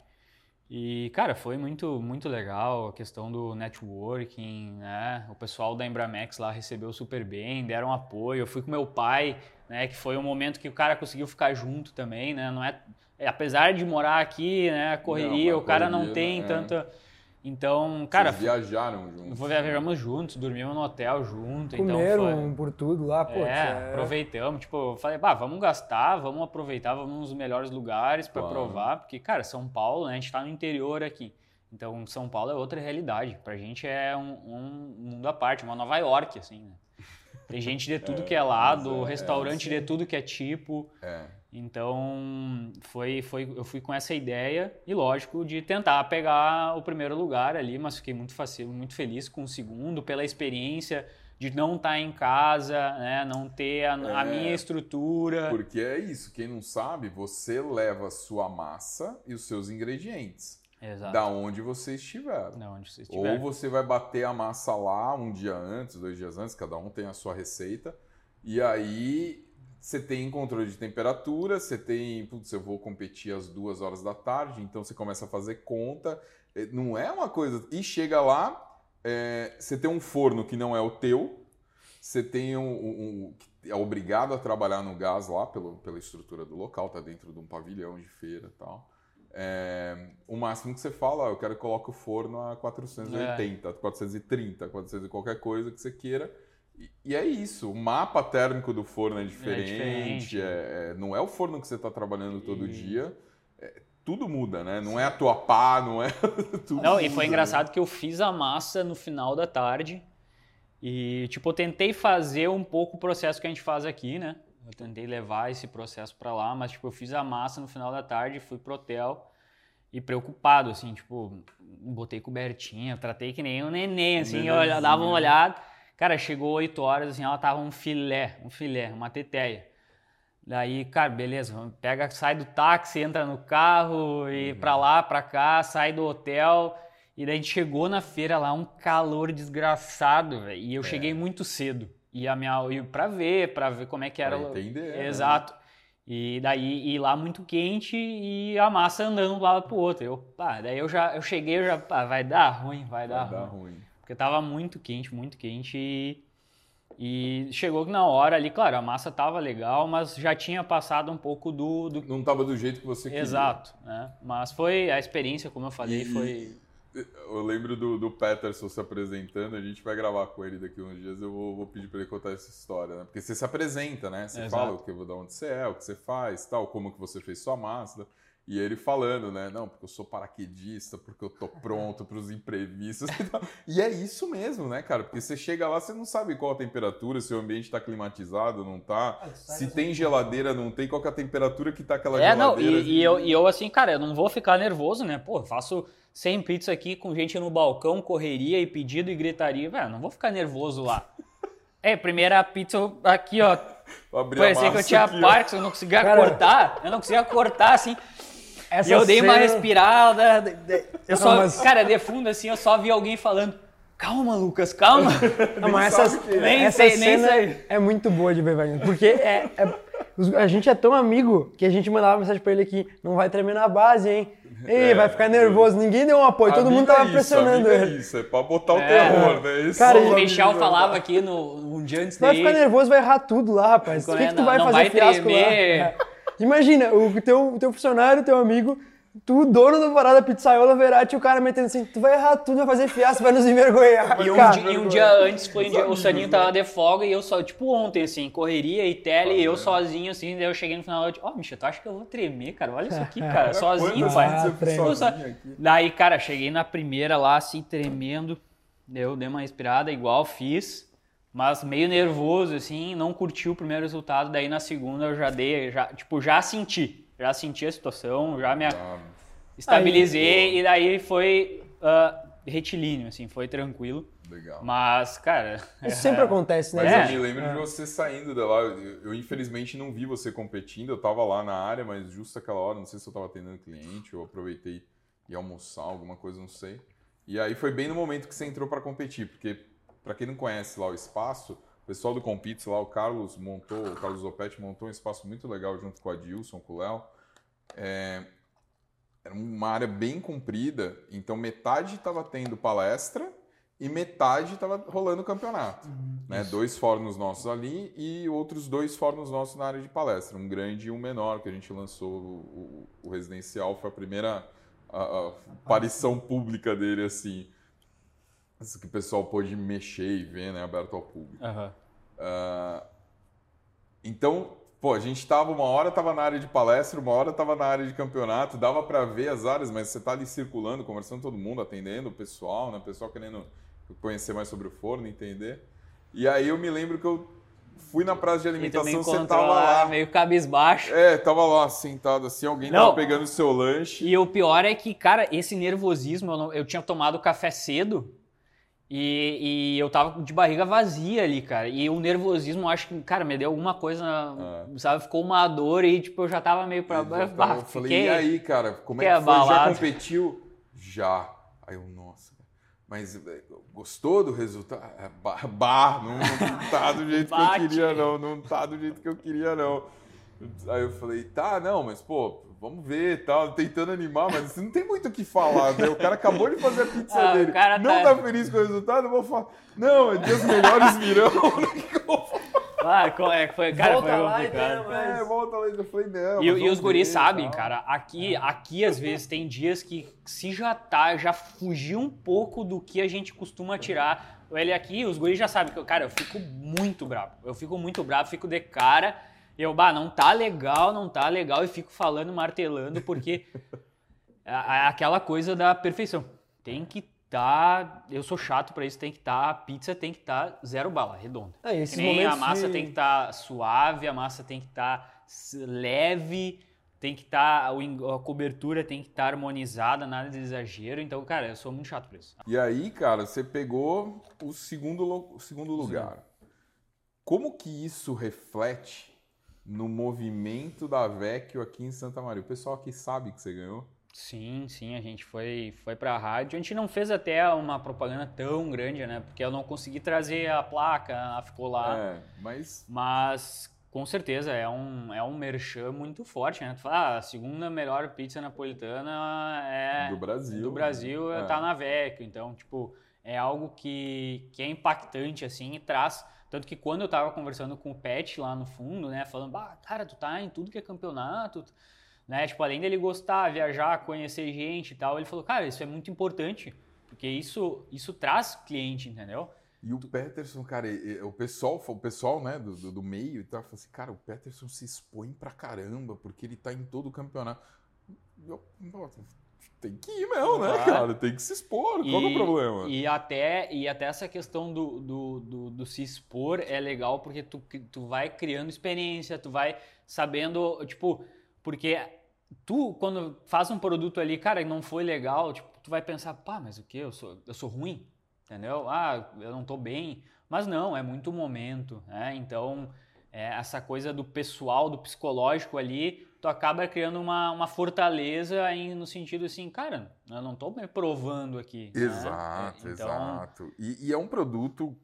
E, cara, foi muito, muito legal a questão do networking, né? O pessoal da Embramex lá recebeu super bem, deram apoio. Eu fui com meu pai, né? Que foi um momento que o cara conseguiu ficar junto também, né? Não é, é, apesar de morar aqui, né? Correria, Não, o cara não tem é. tanta... Então, cara, Vocês viajaram juntos. viajamos juntos, dormimos no hotel junto. então Comeram foi... um por tudo lá, pô. É, aproveitamos. Tipo, eu falei, bah, vamos gastar, vamos aproveitar, vamos nos melhores lugares pra Claro. provar, porque, cara, São Paulo, né, a gente tá no interior aqui. Então, São Paulo é outra realidade. Pra gente é um, um mundo à parte, uma Nova York, assim, né? Tem gente de tudo que é lado, é, restaurante é, de tudo que é tipo. É. Então, foi, foi, eu fui com essa ideia e, lógico, de tentar pegar o primeiro lugar ali, mas fiquei muito, faci- muito feliz com o segundo, pela experiência de não estar em casa, né, não ter a, a É. minha estrutura. Porque é isso, quem não sabe, você leva a sua massa e os seus ingredientes. Exato. Da onde você estiver. Da onde você Ou estiver. você vai bater a massa lá um dia antes, dois dias antes, cada um tem a sua receita. E aí você tem controle de temperatura, você tem, putz, eu vou competir às duas horas da tarde, então você começa a fazer conta. Eh, Não é uma coisa. E chega lá, eh, você tem um forno que não é o teu, você tem um, um- um- é obrigado a trabalhar no gás lá pelo, pela estrutura do local, tá dentro de um pavilhão de feira e tal. É, o máximo que você fala, ó, eu quero que coloque o forno a 480, 430, 400 e qualquer coisa que você queira. E, e é isso, o mapa térmico do forno é diferente, diferente. é- é- não é o forno que você está trabalhando todo E- dia. é- tudo muda, né? Não é a tua pá, não é. tudo Não, e muda, foi né? engraçado que eu fiz a massa no final da tarde e, tipo, eu tentei fazer um pouco o processo que a gente faz aqui, né? Eu tentei levar esse processo pra lá, mas, tipo, eu fiz a massa no final da tarde, fui pro hotel e preocupado, assim, tipo, botei cobertinha, tratei que nem um neném, assim, eu dava uma olhada. Cara, chegou 8 horas, assim, ela tava um filé, um filé, uma teteia. Daí, cara, beleza, pega, sai do táxi, entra no carro e pra lá, pra cá, sai do hotel. E daí a gente chegou na feira lá, um calor desgraçado, velho. E eu cheguei muito cedo. E a minha, e pra ver, pra ver como é que era. Pra entender, né? Exato. E daí, e lá muito quente e a massa andando de um lado pro outro. Eu, pá, daí eu já, eu cheguei, eu já, pá, vai dar ruim, vai, dar, Vai dar ruim. ruim. Porque tava muito quente, muito quente e, e chegou que na hora ali, claro, a massa tava legal, mas já tinha passado um pouco do, do Não tava do jeito que você queria. Exato, né? Mas foi a experiência, como eu falei, E- foi. Eu lembro do, do Peterson se apresentando, a gente vai gravar com ele daqui uns dias, eu vou, vou pedir para ele contar essa história, né? Porque você se apresenta, né? Você Exato. fala o que, de onde você é, o que você faz, tal, como que você fez sua massa. E ele falando, né? Não, porque eu sou paraquedista, porque eu tô pronto para os imprevistos e tal. E é isso mesmo, né, cara? Porque você chega lá, você não sabe qual a temperatura, se o ambiente está climatizado, não tá. Se tem geladeira, não tem, qual que é a temperatura que tá aquela É, não, geladeira. e, e eu, e eu assim, cara, eu não vou ficar nervoso, né? Pô, eu faço 100 pizza aqui com gente no balcão, correria e pedido e gritaria, velho, não vou ficar nervoso lá. É, primeira pizza aqui, ó, parecia que eu tinha aqui. Parkinson, eu não conseguia Cara. cortar, eu não conseguia cortar, assim. Essa e eu dei uma respirada, de- de- eu só, mas- cara, de fundo assim, eu só vi alguém falando, calma, Lucas, calma. Não, mas essa, que- Nem essa sei, nem cena sei. é muito boa de ver, velho. Porque é, é, A gente é tão amigo que a gente mandava mensagem pra ele aqui, não vai tremer na base, hein? Ei, É, vai ficar nervoso. Ninguém deu um apoio, todo mundo tava é isso, pressionando amigo ele. É isso, é pra botar o É. terror, né? Esse Cara, O Michel falava aqui no, um dia antes Vai de ficar nervoso, vai errar tudo lá, rapaz. O que, que tu Não, vai não fazer vai fiasco lá? tremer. É. Imagina, o teu, o teu funcionário, teu amigo, tu, dono da parada pizzaiola, Verati, o cara metendo assim, tu vai errar tudo, vai fazer fiasco, vai nos envergonhar. E um, Cara, dia, e um dia antes foi um dia, o Saninho tava de folga e eu só, tipo ontem, assim, correria e tele, e eu sozinho, assim, daí eu cheguei no final, eu disse, ó, Michel, tu acha que eu vou tremer, cara? Olha isso aqui, cara, sozinho, pai. Ah, sozinho aqui? Daí, cara, cheguei na primeira lá, assim, tremendo. Eu dei uma respirada, igual fiz. Mas meio nervoso, assim, não curti o primeiro resultado. Daí na segunda eu já dei, já, tipo, já senti. Já senti a situação, já me Ah, estabilizei. e daí foi ah, retilíneo, assim, foi tranquilo. legal. Mas, cara. Isso sempre acontece, né? Mas É. eu me lembro de você saindo de lá. Eu, eu, infelizmente não vi você competindo, eu tava lá na área, mas justo aquela hora, não sei se eu tava atendendo cliente, eu aproveitei e almoçar, alguma coisa, não sei. E aí foi bem no momento que você entrou para competir, porque para quem não conhece lá o espaço, o pessoal do Compites lá, o Carlos montou, o Carlos Zopetti montou um espaço muito legal junto com a Dilson, com o Léo. É, era uma área bem comprida, então metade estava tendo palestra e metade estava rolando o campeonato. né? Dois fornos nossos ali e outros dois fornos nossos na área de palestra, um grande e um menor, que a gente lançou o, o- o residencial, foi a primeira a- a aparição pública dele, assim. Que o pessoal pôde mexer e ver, né? Aberto ao público. Aham. Ah, então, pô, a gente tava uma hora tava na área de palestra, uma hora tava na área de campeonato, dava para ver as áreas, mas você tá ali circulando, conversando com todo mundo, atendendo o pessoal, né? O pessoal querendo conhecer mais sobre o forno, entender. E aí eu me lembro que eu fui na praça de alimentação, você tava lá, lá. meio cabisbaixo. É, tava lá sentado assim, alguém Não. tava pegando o seu lanche. E o pior é que, cara, esse nervosismo, eu, não- eu tinha tomado café cedo e, e eu tava de barriga vazia ali, cara. E o nervosismo, acho que, cara, me deu alguma coisa, sabe? Ficou uma dor e, tipo, eu já tava meio pra. Eu, bah, eu falei, fiquei- e aí, cara, como é que foi? Já abalado. competiu? Já. Aí eu, nossa. Mas eh, gostou do resultado? Ah, Bah, bah, não, não tá do jeito que eu queria, não. Não tá do jeito que eu queria, não. Aí eu falei, tá, não, mas pô, vamos ver e tal, tentando animar, mas você não tem muito o que falar, né? O cara acabou de fazer a pizza Ah, dele. cara não tá- tá feliz com o resultado, eu vou falar. Não, é dias melhores virão. O que que eu vou falar? Ah, é, foi, cara, Volta foi lá e complicado. treina mais. É, volta lá. Eu falei, não. E, mas e os guris ver, sabem, tal. cara, aqui, aqui às vezes tem dias que se já tá, já fugiu um pouco do que a gente costuma tirar. Ele aqui, os guris já sabem que, cara, eu fico muito bravo. Eu fico muito bravo, fico de cara. Eu, bah, não tá legal, não tá legal, e fico falando, martelando, porque é é aquela coisa da perfeição. Tem que tá. Eu sou chato pra isso, tem que tá. A pizza tem que tá zero bala, redonda. Ah, esses Que nem a massa de- tem que estar suave, a massa tem que estar leve, tem que estar. a cobertura tem que estar harmonizada, nada de exagero. Então, cara, eu sou muito chato por isso. E aí, cara, você pegou o segundo, o segundo lugar. Como que isso reflete no movimento da Vecchio aqui em Santa Maria? O pessoal aqui sabe que você ganhou? Sim, sim, a gente foi, foi pra rádio. A gente não fez até uma propaganda tão grande, né? Porque eu não consegui trazer a placa, ela ficou lá. É, mas Mas com certeza é um, é um merchan muito forte, né? Tu fala, ah, a segunda melhor pizza napolitana é do Brasil. do Brasil É. tá na Vecchio. Então, tipo, é algo que, que é impactante, assim, e traz. Tanto que quando eu tava conversando com o Pet lá no fundo, né, falando, bah, cara, tu tá em tudo que é campeonato, né? Tipo, além dele gostar, viajar, conhecer gente e tal, ele falou, cara, isso é muito importante, porque isso, isso traz cliente, entendeu? E o Peterson, cara, o pessoal, o pessoal, né, do, do, do meio e tal, falou assim, cara, o Peterson se expõe pra caramba, porque ele tá em todo o campeonato. Eu, tem que ir mesmo, né, cara? Tem que se expor. Qual que é o problema? E até, e até essa questão do, do, do, do se expor é legal porque tu, tu vai criando experiência, tu vai sabendo, tipo, porque tu, quando faz um produto ali, cara, e não foi legal, tipo, tu vai pensar, pá, mas o que? Eu sou, eu sou ruim, entendeu? Ah, eu não tô bem. Mas não, é muito momento, né? Então, é, essa coisa do pessoal, do psicológico ali, tu acaba criando uma, uma fortaleza aí no sentido assim, cara, eu não tô me provando aqui. né? Exato, É, então, exato. E, e é um produto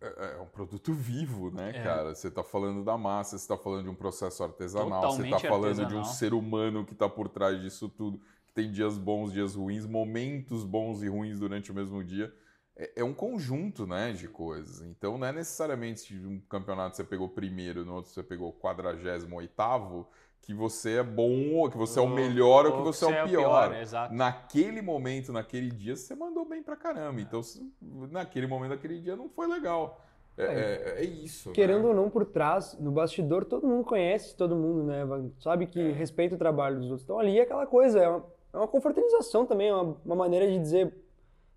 é, é um produto vivo, né, É. cara? Você tá falando da massa, você tá falando de um processo artesanal, você tá Totalmente falando de um artesanal. ser humano que tá por trás disso tudo, que tem dias bons, dias ruins, momentos bons e ruins durante o mesmo dia. É, é um conjunto, né, de coisas. Então não é necessariamente se um campeonato você pegou primeiro, no outro você pegou quadragésimo oitavo, que você é bom, ou que você é o melhor ou que você é o pior. Exato. Naquele momento, naquele dia, você mandou bem pra caramba. Então, se- naquele momento, naquele dia, não foi legal. É, é- é isso. né? Querendo ou não, por trás, no bastidor, todo mundo conhece todo mundo, né? Sabe que respeita o trabalho dos outros. Então ali é aquela coisa, é uma, é uma confraternização também, é uma, uma maneira de dizer,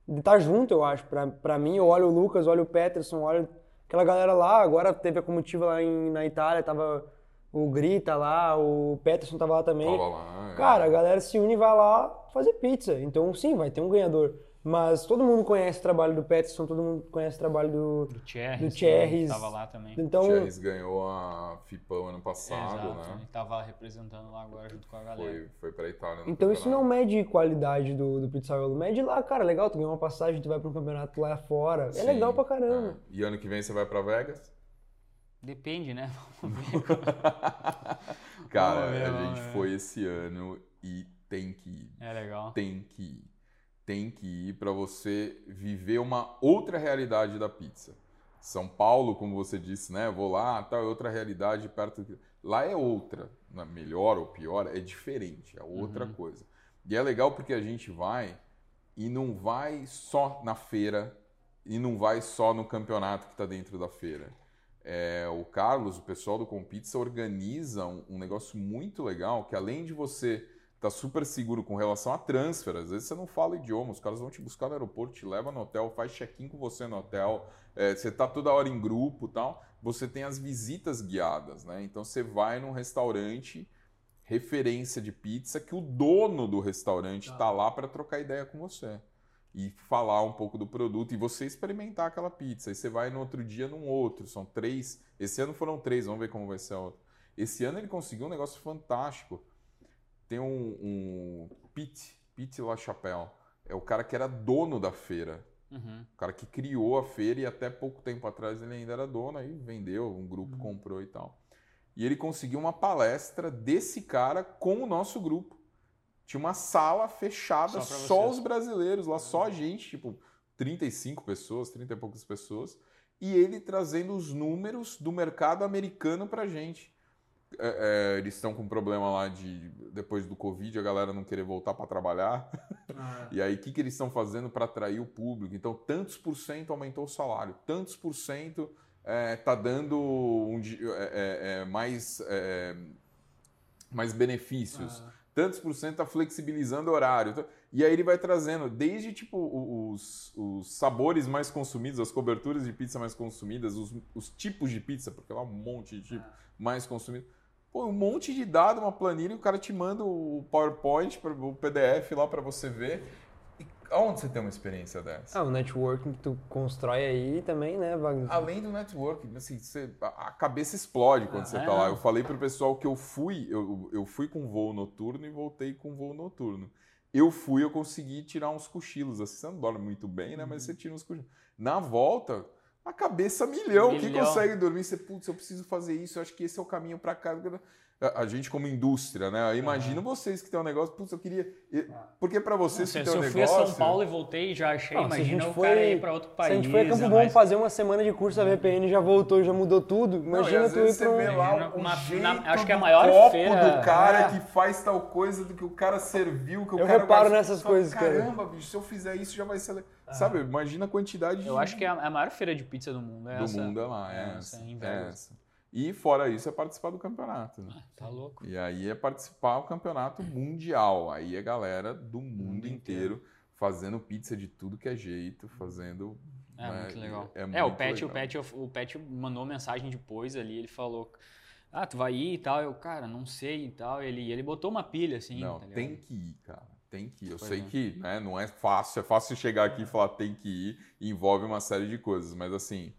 de estar junto, eu acho. Pra, pra mim, eu olho o Lucas, olho o Peterson, olho aquela galera lá. Agora teve a comitiva lá em, na Itália, tava o Grita lá, o Peterson tava lá também. Tava lá, é. Cara, a galera se une e vai lá fazer pizza. Então, sim, vai ter um ganhador. Mas todo mundo conhece o trabalho do Peterson, todo mundo conhece o trabalho do. Do Thierry. Do Thierry. Tava lá também. Então, Thierrys ganhou a FIPão ano passado, Exato. né? Ele tava representando lá agora junto com a galera. Foi, foi pra Itália. no então isso não mede qualidade do, do pizzaiolo. Mede lá, cara, legal, tu ganhou uma passagem, tu vai pra um campeonato lá fora. É Sim, legal pra caramba. é. E ano que vem você vai pra Vegas? Depende, né? Vamos ver. Cara, ver, a gente foi esse ano e tem que ir. É legal. Tem que ir. Tem que ir pra você viver uma outra realidade da pizza. São Paulo, como você disse, né? Vou lá, tal, é outra realidade perto. do- Lá é outra. Não é melhor ou pior, é diferente, é outra Uhum. coisa. E é legal porque a gente vai e não vai só na feira e não vai só no campeonato que está dentro da feira. É, o Carlos, o pessoal do Compizza, organiza um, um negócio muito legal que além de você estar super seguro com relação a transfer, às vezes você não fala idioma, os caras vão te buscar no aeroporto, te leva no hotel, faz check-in com você no hotel, é, você tá toda hora em grupo e tal, você tem as visitas guiadas, né? Então você vai num restaurante referência de pizza que o dono do restaurante está lá para trocar ideia com você e falar um pouco do produto e você experimentar aquela pizza. Aí você vai no outro dia num outro. São três. Esse ano foram três, vamos ver como vai ser a outra. Esse ano ele conseguiu um negócio fantástico. Tem um, um Pete, Pete La Chapelle. É o cara que era dono da feira. Uhum. O cara que criou a feira e até pouco tempo atrás ele ainda era dono, aí vendeu, um grupo comprou e tal. E ele conseguiu uma palestra desse cara com o nosso grupo. Tinha uma sala fechada, Só só, os brasileiros lá, só a gente, tipo, 35 pessoas, 30 e poucas pessoas. E ele trazendo os números do mercado americano pra gente. É, é, eles estão com um problema lá de, depois do Covid, a galera não querer voltar para trabalhar. E aí, o que, que eles estão fazendo para atrair o público? Então, tantos por cento aumentou o salário, tantos por cento está dando um é, é, é, mais, é, mais benefícios, tantos por cento está flexibilizando horário. Então- E aí ele vai trazendo desde tipo os, os sabores mais consumidos, as coberturas de pizza mais consumidas, os, os tipos de pizza, porque lá um monte de tipo mais consumido. Pô, um monte de dado, uma planilha, e o cara te manda o PowerPoint, o PDF lá para você ver. E aonde você tem uma experiência dessa? Ah, o networking que tu constrói aí também, né, Wagner? Além do network, assim, você- a cabeça explode quando você é, tá lá. não. Eu falei pro pessoal que eu fui, eu, eu fui com voo noturno e voltei com voo noturno. Eu fui, eu consegui tirar uns cochilos. Assim, você não dorme muito bem, né? Mas você tira uns cochilos. Na volta, a cabeça milhão. Quem Milhão. consegue dormir? Você, putz, eu preciso fazer isso, eu acho que esse é o caminho para cá. A gente como indústria, né? Imagina vocês que tem um negócio, putz, eu queria... Porque para vocês Se, que se tem um eu fui a negócio... São Paulo e voltei e já achei, Não, se a imagina gente o foi- cara ir pra outro país. Se a gente foi a Campo é Bom fazer uma semana de curso da VPN, já voltou, já mudou tudo. Imagina tu ir você um... lá Imagina o uma- na- acho que é a maior copo feira- do cara É. que faz tal coisa, do que o cara serviu, que o Eu cara reparo vai- nessas Fala, coisas, cara. Caramba, bicho, se eu fizer isso já vai ser... le-" Sabe, imagina a quantidade de... Eu acho que é a, é a maior feira de pizza do mundo. É do essa. mundo é lá, é, É, essa, essa, é essa. E fora isso é participar do campeonato, né? Tá louco. E aí é participar do campeonato mundial. Aí é galera do mundo inteiro fazendo pizza de tudo que é jeito, fazendo. É, né, muito legal. É, É, muito o Pet, o legal. Pet, o Pet mandou mensagem depois ali, ele falou, ah, tu vai ir e tal, eu, cara, não sei e tal, ele, ele botou uma pilha, assim, Não, tá tem que ir, cara. Tem que ir. Eu Pois sei é. que né, não é fácil. É fácil chegar aqui e falar tem que ir. Envolve uma série de coisas. Mas assim,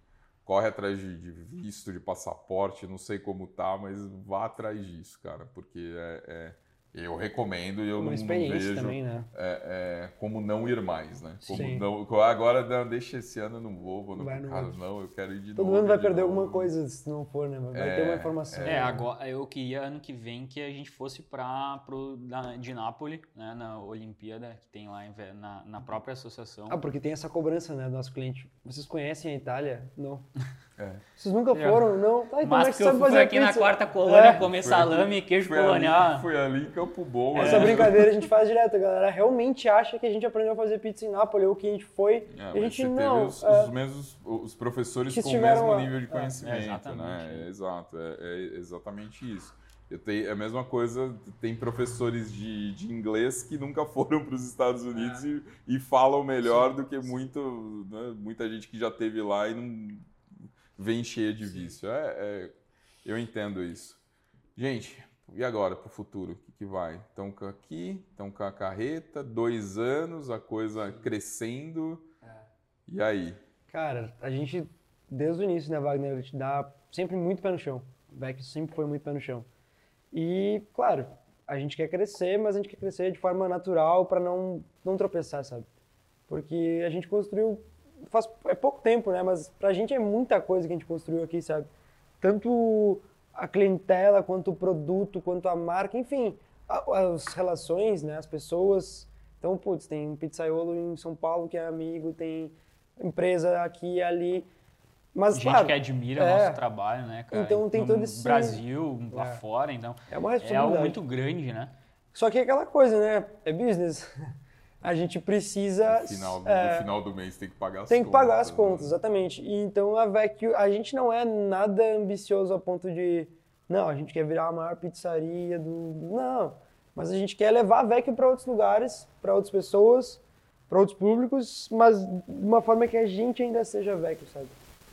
corre atrás de, de visto, de passaporte. Não sei como tá, mas vá atrás disso, cara. Porque é, é- Eu recomendo e eu Uma não, vejo também, né? é, é, como não ir mais, né? Como Sim. não, agora não, deixa esse ano eu não vou, vou no Vai no não, eu quero ir de Todo novo. mundo vai de perder novo. alguma coisa se não for, né? Vai ter uma É, informação. É, agora eu queria ano que vem que a gente fosse para pro da, de Nápoles, né, na Olimpíada que tem lá em na, na própria associação. Ah, porque tem essa cobrança, né, do nosso cliente. Vocês conhecem a Itália? Não. É. Vocês nunca Já. foram? Não. Tá, então como é Mas que eu sabe fui fazer aqui na pizza? quarta colônia É. comer salame e queijo Fui ali, colonial. fui ali em Campo Bom. Essa né? brincadeira a gente faz direto, a galera realmente acha que a gente aprendeu a fazer pizza em Nápoles ou que a gente foi. É, e a mas gente você não. teve os, é. os mesmos os professores Que com o mesmo lá. nível de É, conhecimento, exatamente. né? É, exato, é, é exatamente isso. Eu tenho, é a mesma coisa, tem professores de, de inglês que nunca foram para os Estados Unidos e, e falam melhor do que muito, né, muita gente que já teve lá e não vem cheia de vício. É, é- eu entendo isso. Gente, e agora para o futuro? O que, que vai? Estão aqui, estão com a carreta, dois anos, a coisa crescendo. E aí? Cara, a gente, desde o início, né, Wagner, a gente dá sempre muito pé no chão. O Beck sempre foi muito pé no chão. E, claro, a gente quer crescer, mas a gente quer crescer de forma natural para não, não tropeçar, sabe? Porque a gente construiu, faz é pouco tempo, né? Mas pra gente é muita coisa que a gente construiu aqui, sabe? Tanto a clientela, quanto o produto, quanto a marca, enfim, a- as relações, né? As pessoas. Então, putz, tem um pizzaiolo em São Paulo que é amigo, tem empresa aqui e ali. Mas, gente claro, que admira é. o nosso trabalho, né, cara? Então tem no todo esse- Brasil, lá É. fora, então é uma é algo muito grande, né? Só que é aquela coisa, né? É business. A gente precisa. No final, é, no final do mês tem que pagar as Tem que pagar as né? contas, exatamente. E então a Vecchio, a gente não é nada ambicioso a ponto de, não, a gente quer virar a maior pizzaria do. Não. Mas a gente quer levar a Vecchio para outros lugares, para outras pessoas, para outros públicos, mas de uma forma que a gente ainda seja Vecchio, sabe?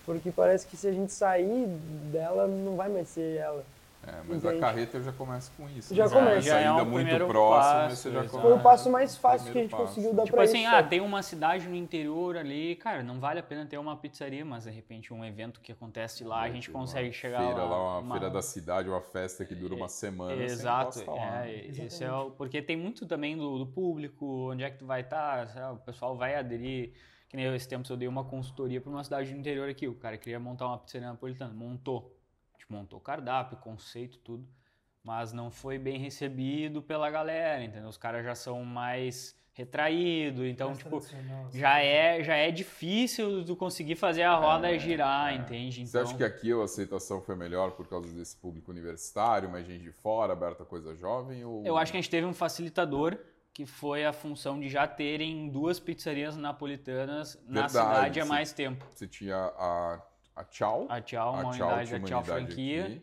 Porque parece que se a gente sair dela, não vai mais ser ela. É, mas Entende? a carreta já começa com isso. Já né? começa. Uma Já é saída um muito primeiro próxima, passo, você já começa. Foi o passo mais fácil que a gente passo. conseguiu dar Tipo pra assim, isso. ah, sabe? tem uma cidade no interior ali, cara, não vale a pena ter uma pizzaria, mas de repente um evento que acontece lá, a gente Uma consegue chegar feira lá. uma, feira da cidade, uma festa que dura uma semana. você Exato, é, esse é o, porque tem muito também do, do público, onde é que tu vai estar, o pessoal vai aderir, que nem eu, esse tempo eu dei uma consultoria para uma cidade do interior aqui, o cara queria montar uma pizzaria napolitana, montou, tipo, montou o cardápio, conceito, tudo, mas não foi bem recebido pela galera, entendeu? Os caras já são mais retraídos, então, tipo, já é, já é difícil tu conseguir fazer a roda girar, entende? É, Você Então, acha que aqui a aceitação foi melhor por causa desse público universitário, mais gente de fora, aberta a coisa jovem? Ou... Eu acho que a gente teve um facilitador que foi a função de já terem duas pizzarias napolitanas na Verdade, cidade há mais tempo. Você tinha a, a Tchau, A Tchau, uma a Tchau unidade da Tchau Franquia aqui,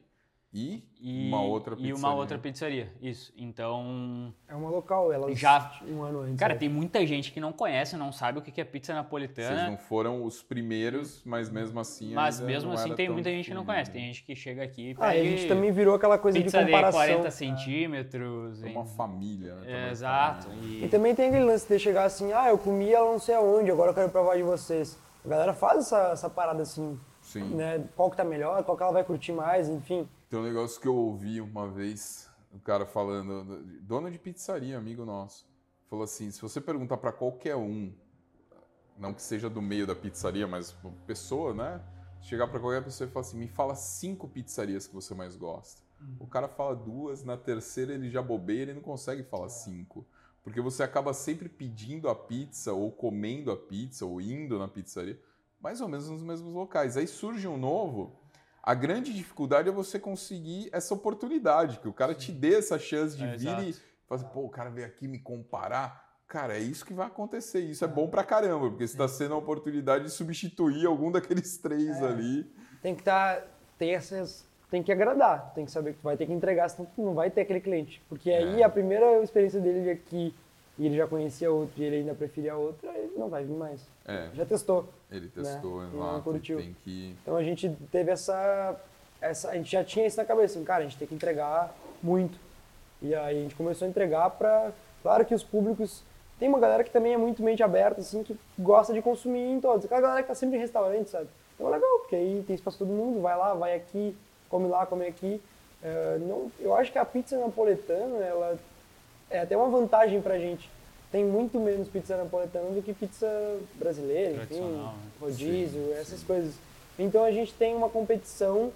e, e uma outra e pizzaria. uma outra pizzaria. Isso. Então, É uma local, ela Já- um ano antes. cara, né? tem muita gente que não conhece, não sabe o que é pizza Vocês napolitana. não foram os primeiros, mas mesmo assim. Mas mesmo assim tem muita gente que não conhece. Tem gente que chega aqui e Ah, e a gente também virou aquela coisa pizza de de comparação. 40 centímetros. É em- uma família, né? também, Exato. família. E também tem aquele lance de chegar assim, ah, eu comi ela não sei aonde, agora eu quero provar de vocês. A galera faz essa, essa parada assim, Sim. né? Qual que tá melhor, qual que ela vai curtir mais, enfim. Tem um negócio que eu ouvi uma vez, o cara falando, dono de pizzaria, amigo nosso, falou assim: se você perguntar para qualquer um, não que seja do meio da pizzaria, mas uma pessoa, né? Chegar para qualquer pessoa e falar assim: me fala cinco pizzarias que você mais gosta. O cara fala duas, na terceira ele já bobeira e não consegue falar cinco. Porque você acaba sempre pedindo a pizza, ou comendo a pizza, ou indo na pizzaria, mais ou menos nos mesmos locais. Aí surge um novo. A grande dificuldade é você conseguir essa oportunidade, que o cara te dê essa chance de É, vir e exato. falar assim, pô, o cara veio aqui me comparar. Cara, é isso que vai acontecer. Isso é bom pra caramba, porque está sendo a oportunidade de substituir algum daqueles três ali. Tem que estar, tem essas, tem que agradar, tem que saber que tu vai ter que entregar, senão tu não vai ter aquele cliente. Porque aí É. a primeira experiência dele de aqui, e ele já conhecia outro e ele ainda preferia outro, ele não vai vir mais. É, Já testou. ele testou, Né? E não curtiu. Tem que. Então a gente teve essa, essa. A gente já tinha isso na cabeça, assim, cara, a gente tem que entregar muito. E aí a gente começou a entregar para. Claro que os públicos. Tem uma galera que também é muito mente aberta, assim, que gosta de consumir em todos. Aquela galera que tá sempre em restaurante, sabe? Então é legal, porque aí tem espaço pra todo mundo, vai lá, vai aqui, come lá, come aqui. É, não, eu acho que a pizza napoletana, ela é até uma vantagem pra gente. Tem muito menos pizza napoletana do que pizza brasileira, enfim, né? rodízio, Sim, essas sim. coisas. Então a gente tem uma competição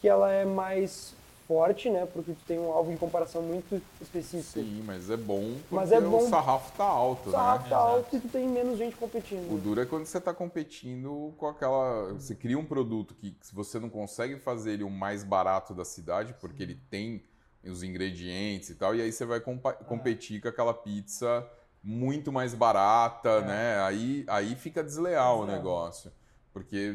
que ela é mais forte, né? Porque tu tem um alvo de comparação muito específico. Sim, mas é bom porque Mas é bom- o sarrafo tá alto, O sarrafo né? tá Exato. alto e tu tem menos gente competindo. O duro é quando você está competindo com aquela. Você cria um produto que se você não consegue fazer ele o mais barato da cidade, porque ele tem os ingredientes e tal, e aí você vai compa- competir com aquela pizza muito mais barata, né? Aí, aí fica desleal o negócio. Porque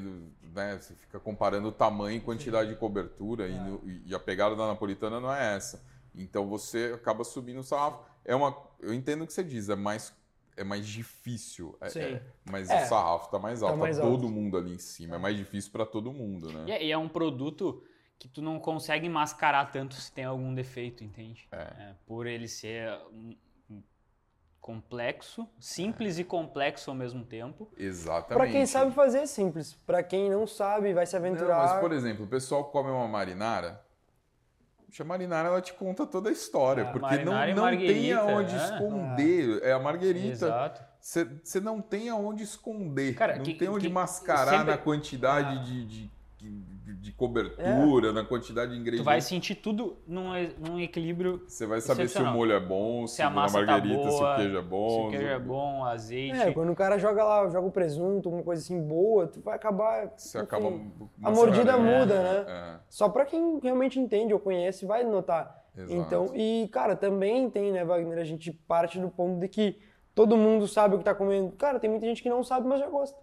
né, você fica comparando o tamanho e quantidade de cobertura, e, no- e a pegada da napolitana não é essa. Então você acaba subindo o sarrafo. É uma, eu entendo o que você diz, é mais, é mais difícil. é- Sim. é- mas É. o sarrafo tá mais alto, tá, mais todo alto. mundo ali em cima. É mais difícil para todo mundo, né? E é, e é um produto que tu não consegue mascarar tanto se tem algum defeito, entende? É. por ele ser complexo, simples e complexo ao mesmo tempo. Exatamente. Pra quem sabe fazer é simples. Pra quem não sabe, vai se Não, aventurar. mas, por exemplo, o pessoal come uma marinara. Puxa, A marinara ela te conta toda a história, Ah, porque não, e não tem aonde né? esconder. É a marguerita. Exato. Você não tem aonde esconder. Cara, não que- tem onde que mascarar sempre- na quantidade Ah. de, de, de- de cobertura, na quantidade de Tu ingredientes. vai sentir tudo num, num equilíbrio. Você vai saber se o molho é bom, se, Se a a massa tá margarita, se o boa, queijo é Se bom. o queijo é bom, azeite. É, quando o cara joga lá, joga o presunto, uma coisa assim boa, tu vai acabar. Você enfim, acaba. a mordida muda, né? É, Só pra quem realmente entende ou conhece, vai notar. exato. Então, e cara, também tem, né, Wagner? A gente parte do ponto de que todo mundo sabe o que tá comendo. Cara, tem muita gente que não sabe, mas já gosta.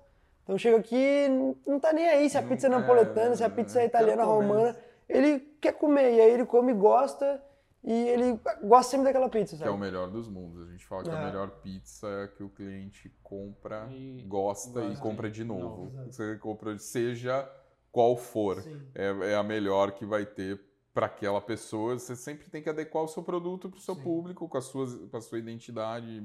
Então chega aqui, não tá nem aí se a Não- pizza é é, napoletana, se a pizza é quero italiana, romana. Ele quer comer, e aí ele come, gosta, e ele gosta sempre daquela pizza, Que é sabe? o melhor dos mundos. A gente fala que a É. melhor pizza é a que o cliente compra, E gosta e compra e- de novo. novo. Você compra, seja qual for, é, é a melhor que vai ter para aquela pessoa. Você sempre tem que adequar o seu produto para o seu Sim. público, com a sua, com a sua identidade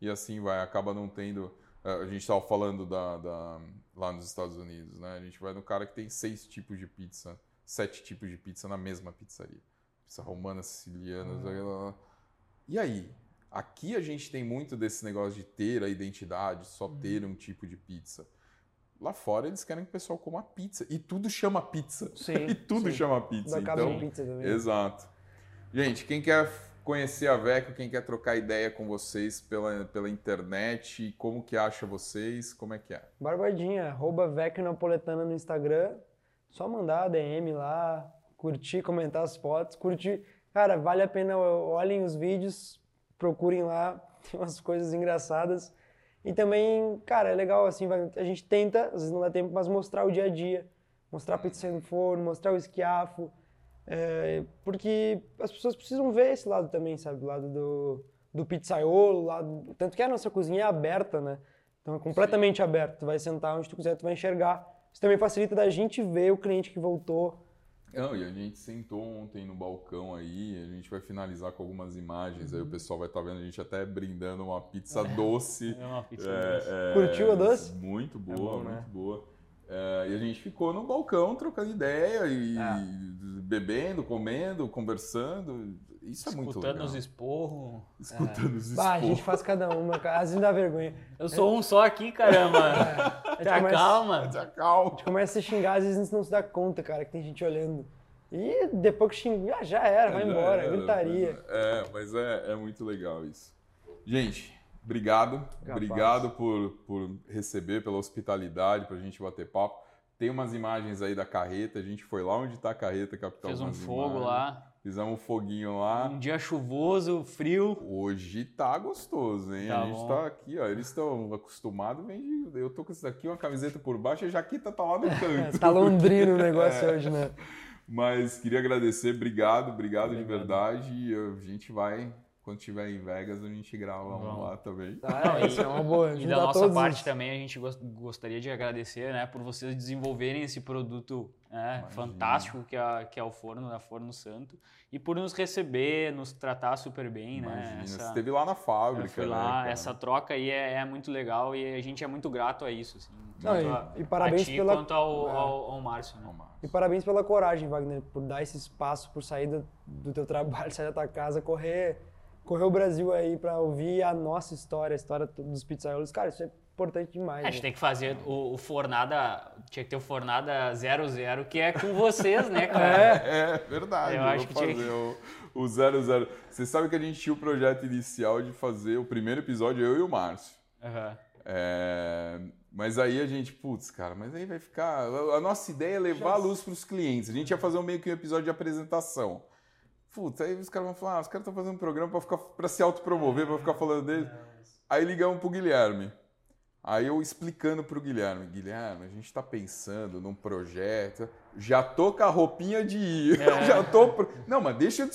e assim vai. Acaba não tendo. A gente estava falando da, da- lá nos Estados Unidos, né? A gente vai no cara que tem seis tipos de pizza, sete tipos de pizza na mesma pizzaria. Pizza romana, siciliana, lá. E aí? Aqui a gente tem muito desse negócio de ter a identidade, só Uhum. ter um tipo de pizza. Lá fora eles querem que o pessoal coma pizza. E tudo chama pizza. Sim, e tudo sim. chama pizza. Da Então, de pizza também. Exato. Gente, quem quer conhecer a Veco, quem quer trocar ideia com vocês pela, pela internet, como que acha vocês, como é que é? Barbadinha, arroba Vecchio Napoletana no Instagram. Só mandar DM lá, curtir, comentar as fotos, curtir. Cara, vale a pena, olhem os vídeos, procurem lá, tem umas coisas engraçadas. E também, cara, é legal assim, a gente tenta, às vezes não dá tempo, mas mostrar o dia a dia. Mostrar a pizza saindo do forno, mostrar o esquiafo. É, porque as pessoas precisam ver esse lado também, sabe? O lado do, do pizzaiolo, o lado... tanto que a nossa cozinha é aberta, né? Então é completamente aberto. Tu vai sentar onde tu quiser, tu vai enxergar. Isso também facilita da gente ver o cliente que voltou. Não, e a gente sentou ontem no balcão aí, a gente vai finalizar com algumas imagens, aí o pessoal vai estar vendo a gente até brindando uma pizza doce. É uma pizza É, doce. é, Curtiu a doce? Muito boa, bom, muito né? boa. É, e a gente ficou no balcão trocando ideia e É. bebendo, comendo, conversando. Isso é muito Escutando legal. os esporros. Escutando os Bah, a gente esporros. faz cada uma, cara. Às vezes dá vergonha. Eu sou um só aqui, caramba. A gente, Tá calma. Te acalma. começa a se xingar, às vezes a gente não se dá conta, cara, que tem gente olhando. E depois que xinga, ah, já era, vai Já embora, era, gritaria. É, mas é, é muito legal isso. Gente, obrigado. Capaz. Obrigado por, por receber, pela hospitalidade, pra gente bater papo. Tem umas imagens aí da carreta, a gente foi lá onde tá a carreta, captar Fez um fogo imagens. lá. Fizemos um foguinho lá. Um dia chuvoso, frio. Hoje tá gostoso, hein? Tá a gente bom. tá aqui, ó. Eles estão acostumados, vem de... eu tô com isso daqui, uma camiseta por baixo e a jaqueta tá lá no canto. Tá londrino o negócio É. hoje, né? Mas queria agradecer, obrigado, obrigado, de Obrigado. verdade. E a gente vai, quando estiver em Vegas, a gente grava um lá também. Tá, Não, isso é uma boa. E da nossa todos parte também a gente gos- gostaria de agradecer, né, por vocês desenvolverem esse produto né, fantástico que é, que é o forno da Forno Santo e por nos receber, nos tratar super bem, né? Imagina, Essa- você esteve lá na eu fábrica, fui né, lá, cara? essa troca aí é, é muito legal e a gente é muito grato a isso, assim, Não, tanto e- a, e parabéns a ti pela- quanto ao, É. ao, ao Márcio, né? Márcio. E parabéns pela coragem, Wagner, por dar esse espaço, por sair do, do teu trabalho, sair da tua casa, correr correu o Brasil aí pra ouvir a nossa história, a história dos pizzaiolos. Cara, isso é importante demais. A gente né? tem que fazer o, o Fornada. Tinha que ter o Fornada 00, que é com vocês, né, cara? É, verdade. Eu Eu acho vou que tinha fazer o, o 00. Você sabe que a gente tinha o projeto inicial de fazer o primeiro episódio, eu e o Márcio. Aham. É, mas aí a gente, putz, cara, mas aí vai ficar. A nossa ideia é levar a luz para os clientes. A gente ia fazer um meio que um episódio de apresentação. Putz, aí os caras vão falar, ah, os caras estão fazendo um programa para ficar para se autopromover, para ficar falando dele. Aí ligamos pro Guilherme. Aí eu explicando pro Guilherme, Guilherme, a gente tá pensando num projeto, já tô com a roupinha de ir, É. já tô... pro- Não, mas deixa eu...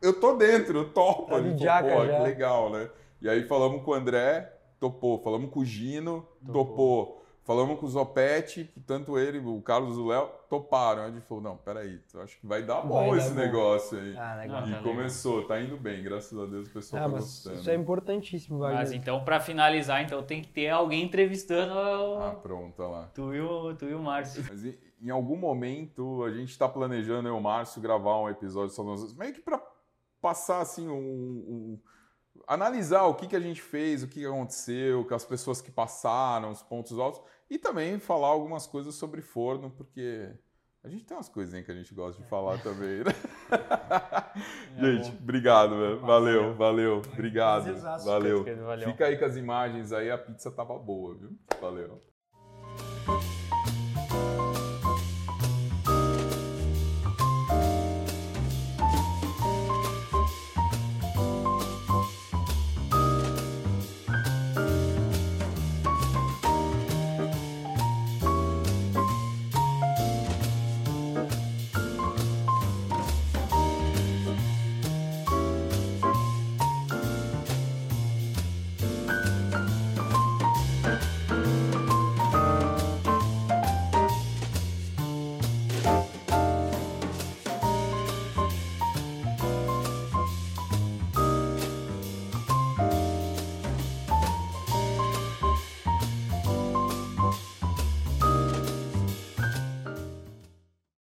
Eu tô dentro, eu topo. Tá jaca Pô, já. que legal, né? E aí falamos com o André, topou. Falamos com o Gino, topou. Falamos com o Zopete, que tanto ele, o Carlos e o Léo, toparam. A gente falou, não, peraí, acho que vai dar bom Vai dar esse bom. negócio aí. Ah, legal. E tá legal. começou, tá indo bem, graças a Deus o pessoal Ah, tá mas gostando. isso é importantíssimo, Wagner. Mas então, pra finalizar, então tem que ter alguém entrevistando o- Ah, pronto, olha lá. tu, e o, tu e o Márcio. Mas em, em algum momento a gente está planejando, eu e o Márcio, gravar um episódio só nós dois, meio que para passar assim um, um- analisar o que, que a gente fez, o que aconteceu, com as pessoas que passaram, os pontos altos e também falar algumas coisas sobre forno, porque a gente tem umas coisinhas que a gente gosta de falar também, né? gente, obrigado, velho. Valeu, valeu. Obrigado. Valeu. Fica aí com as imagens aí, a pizza tava boa, viu? Valeu.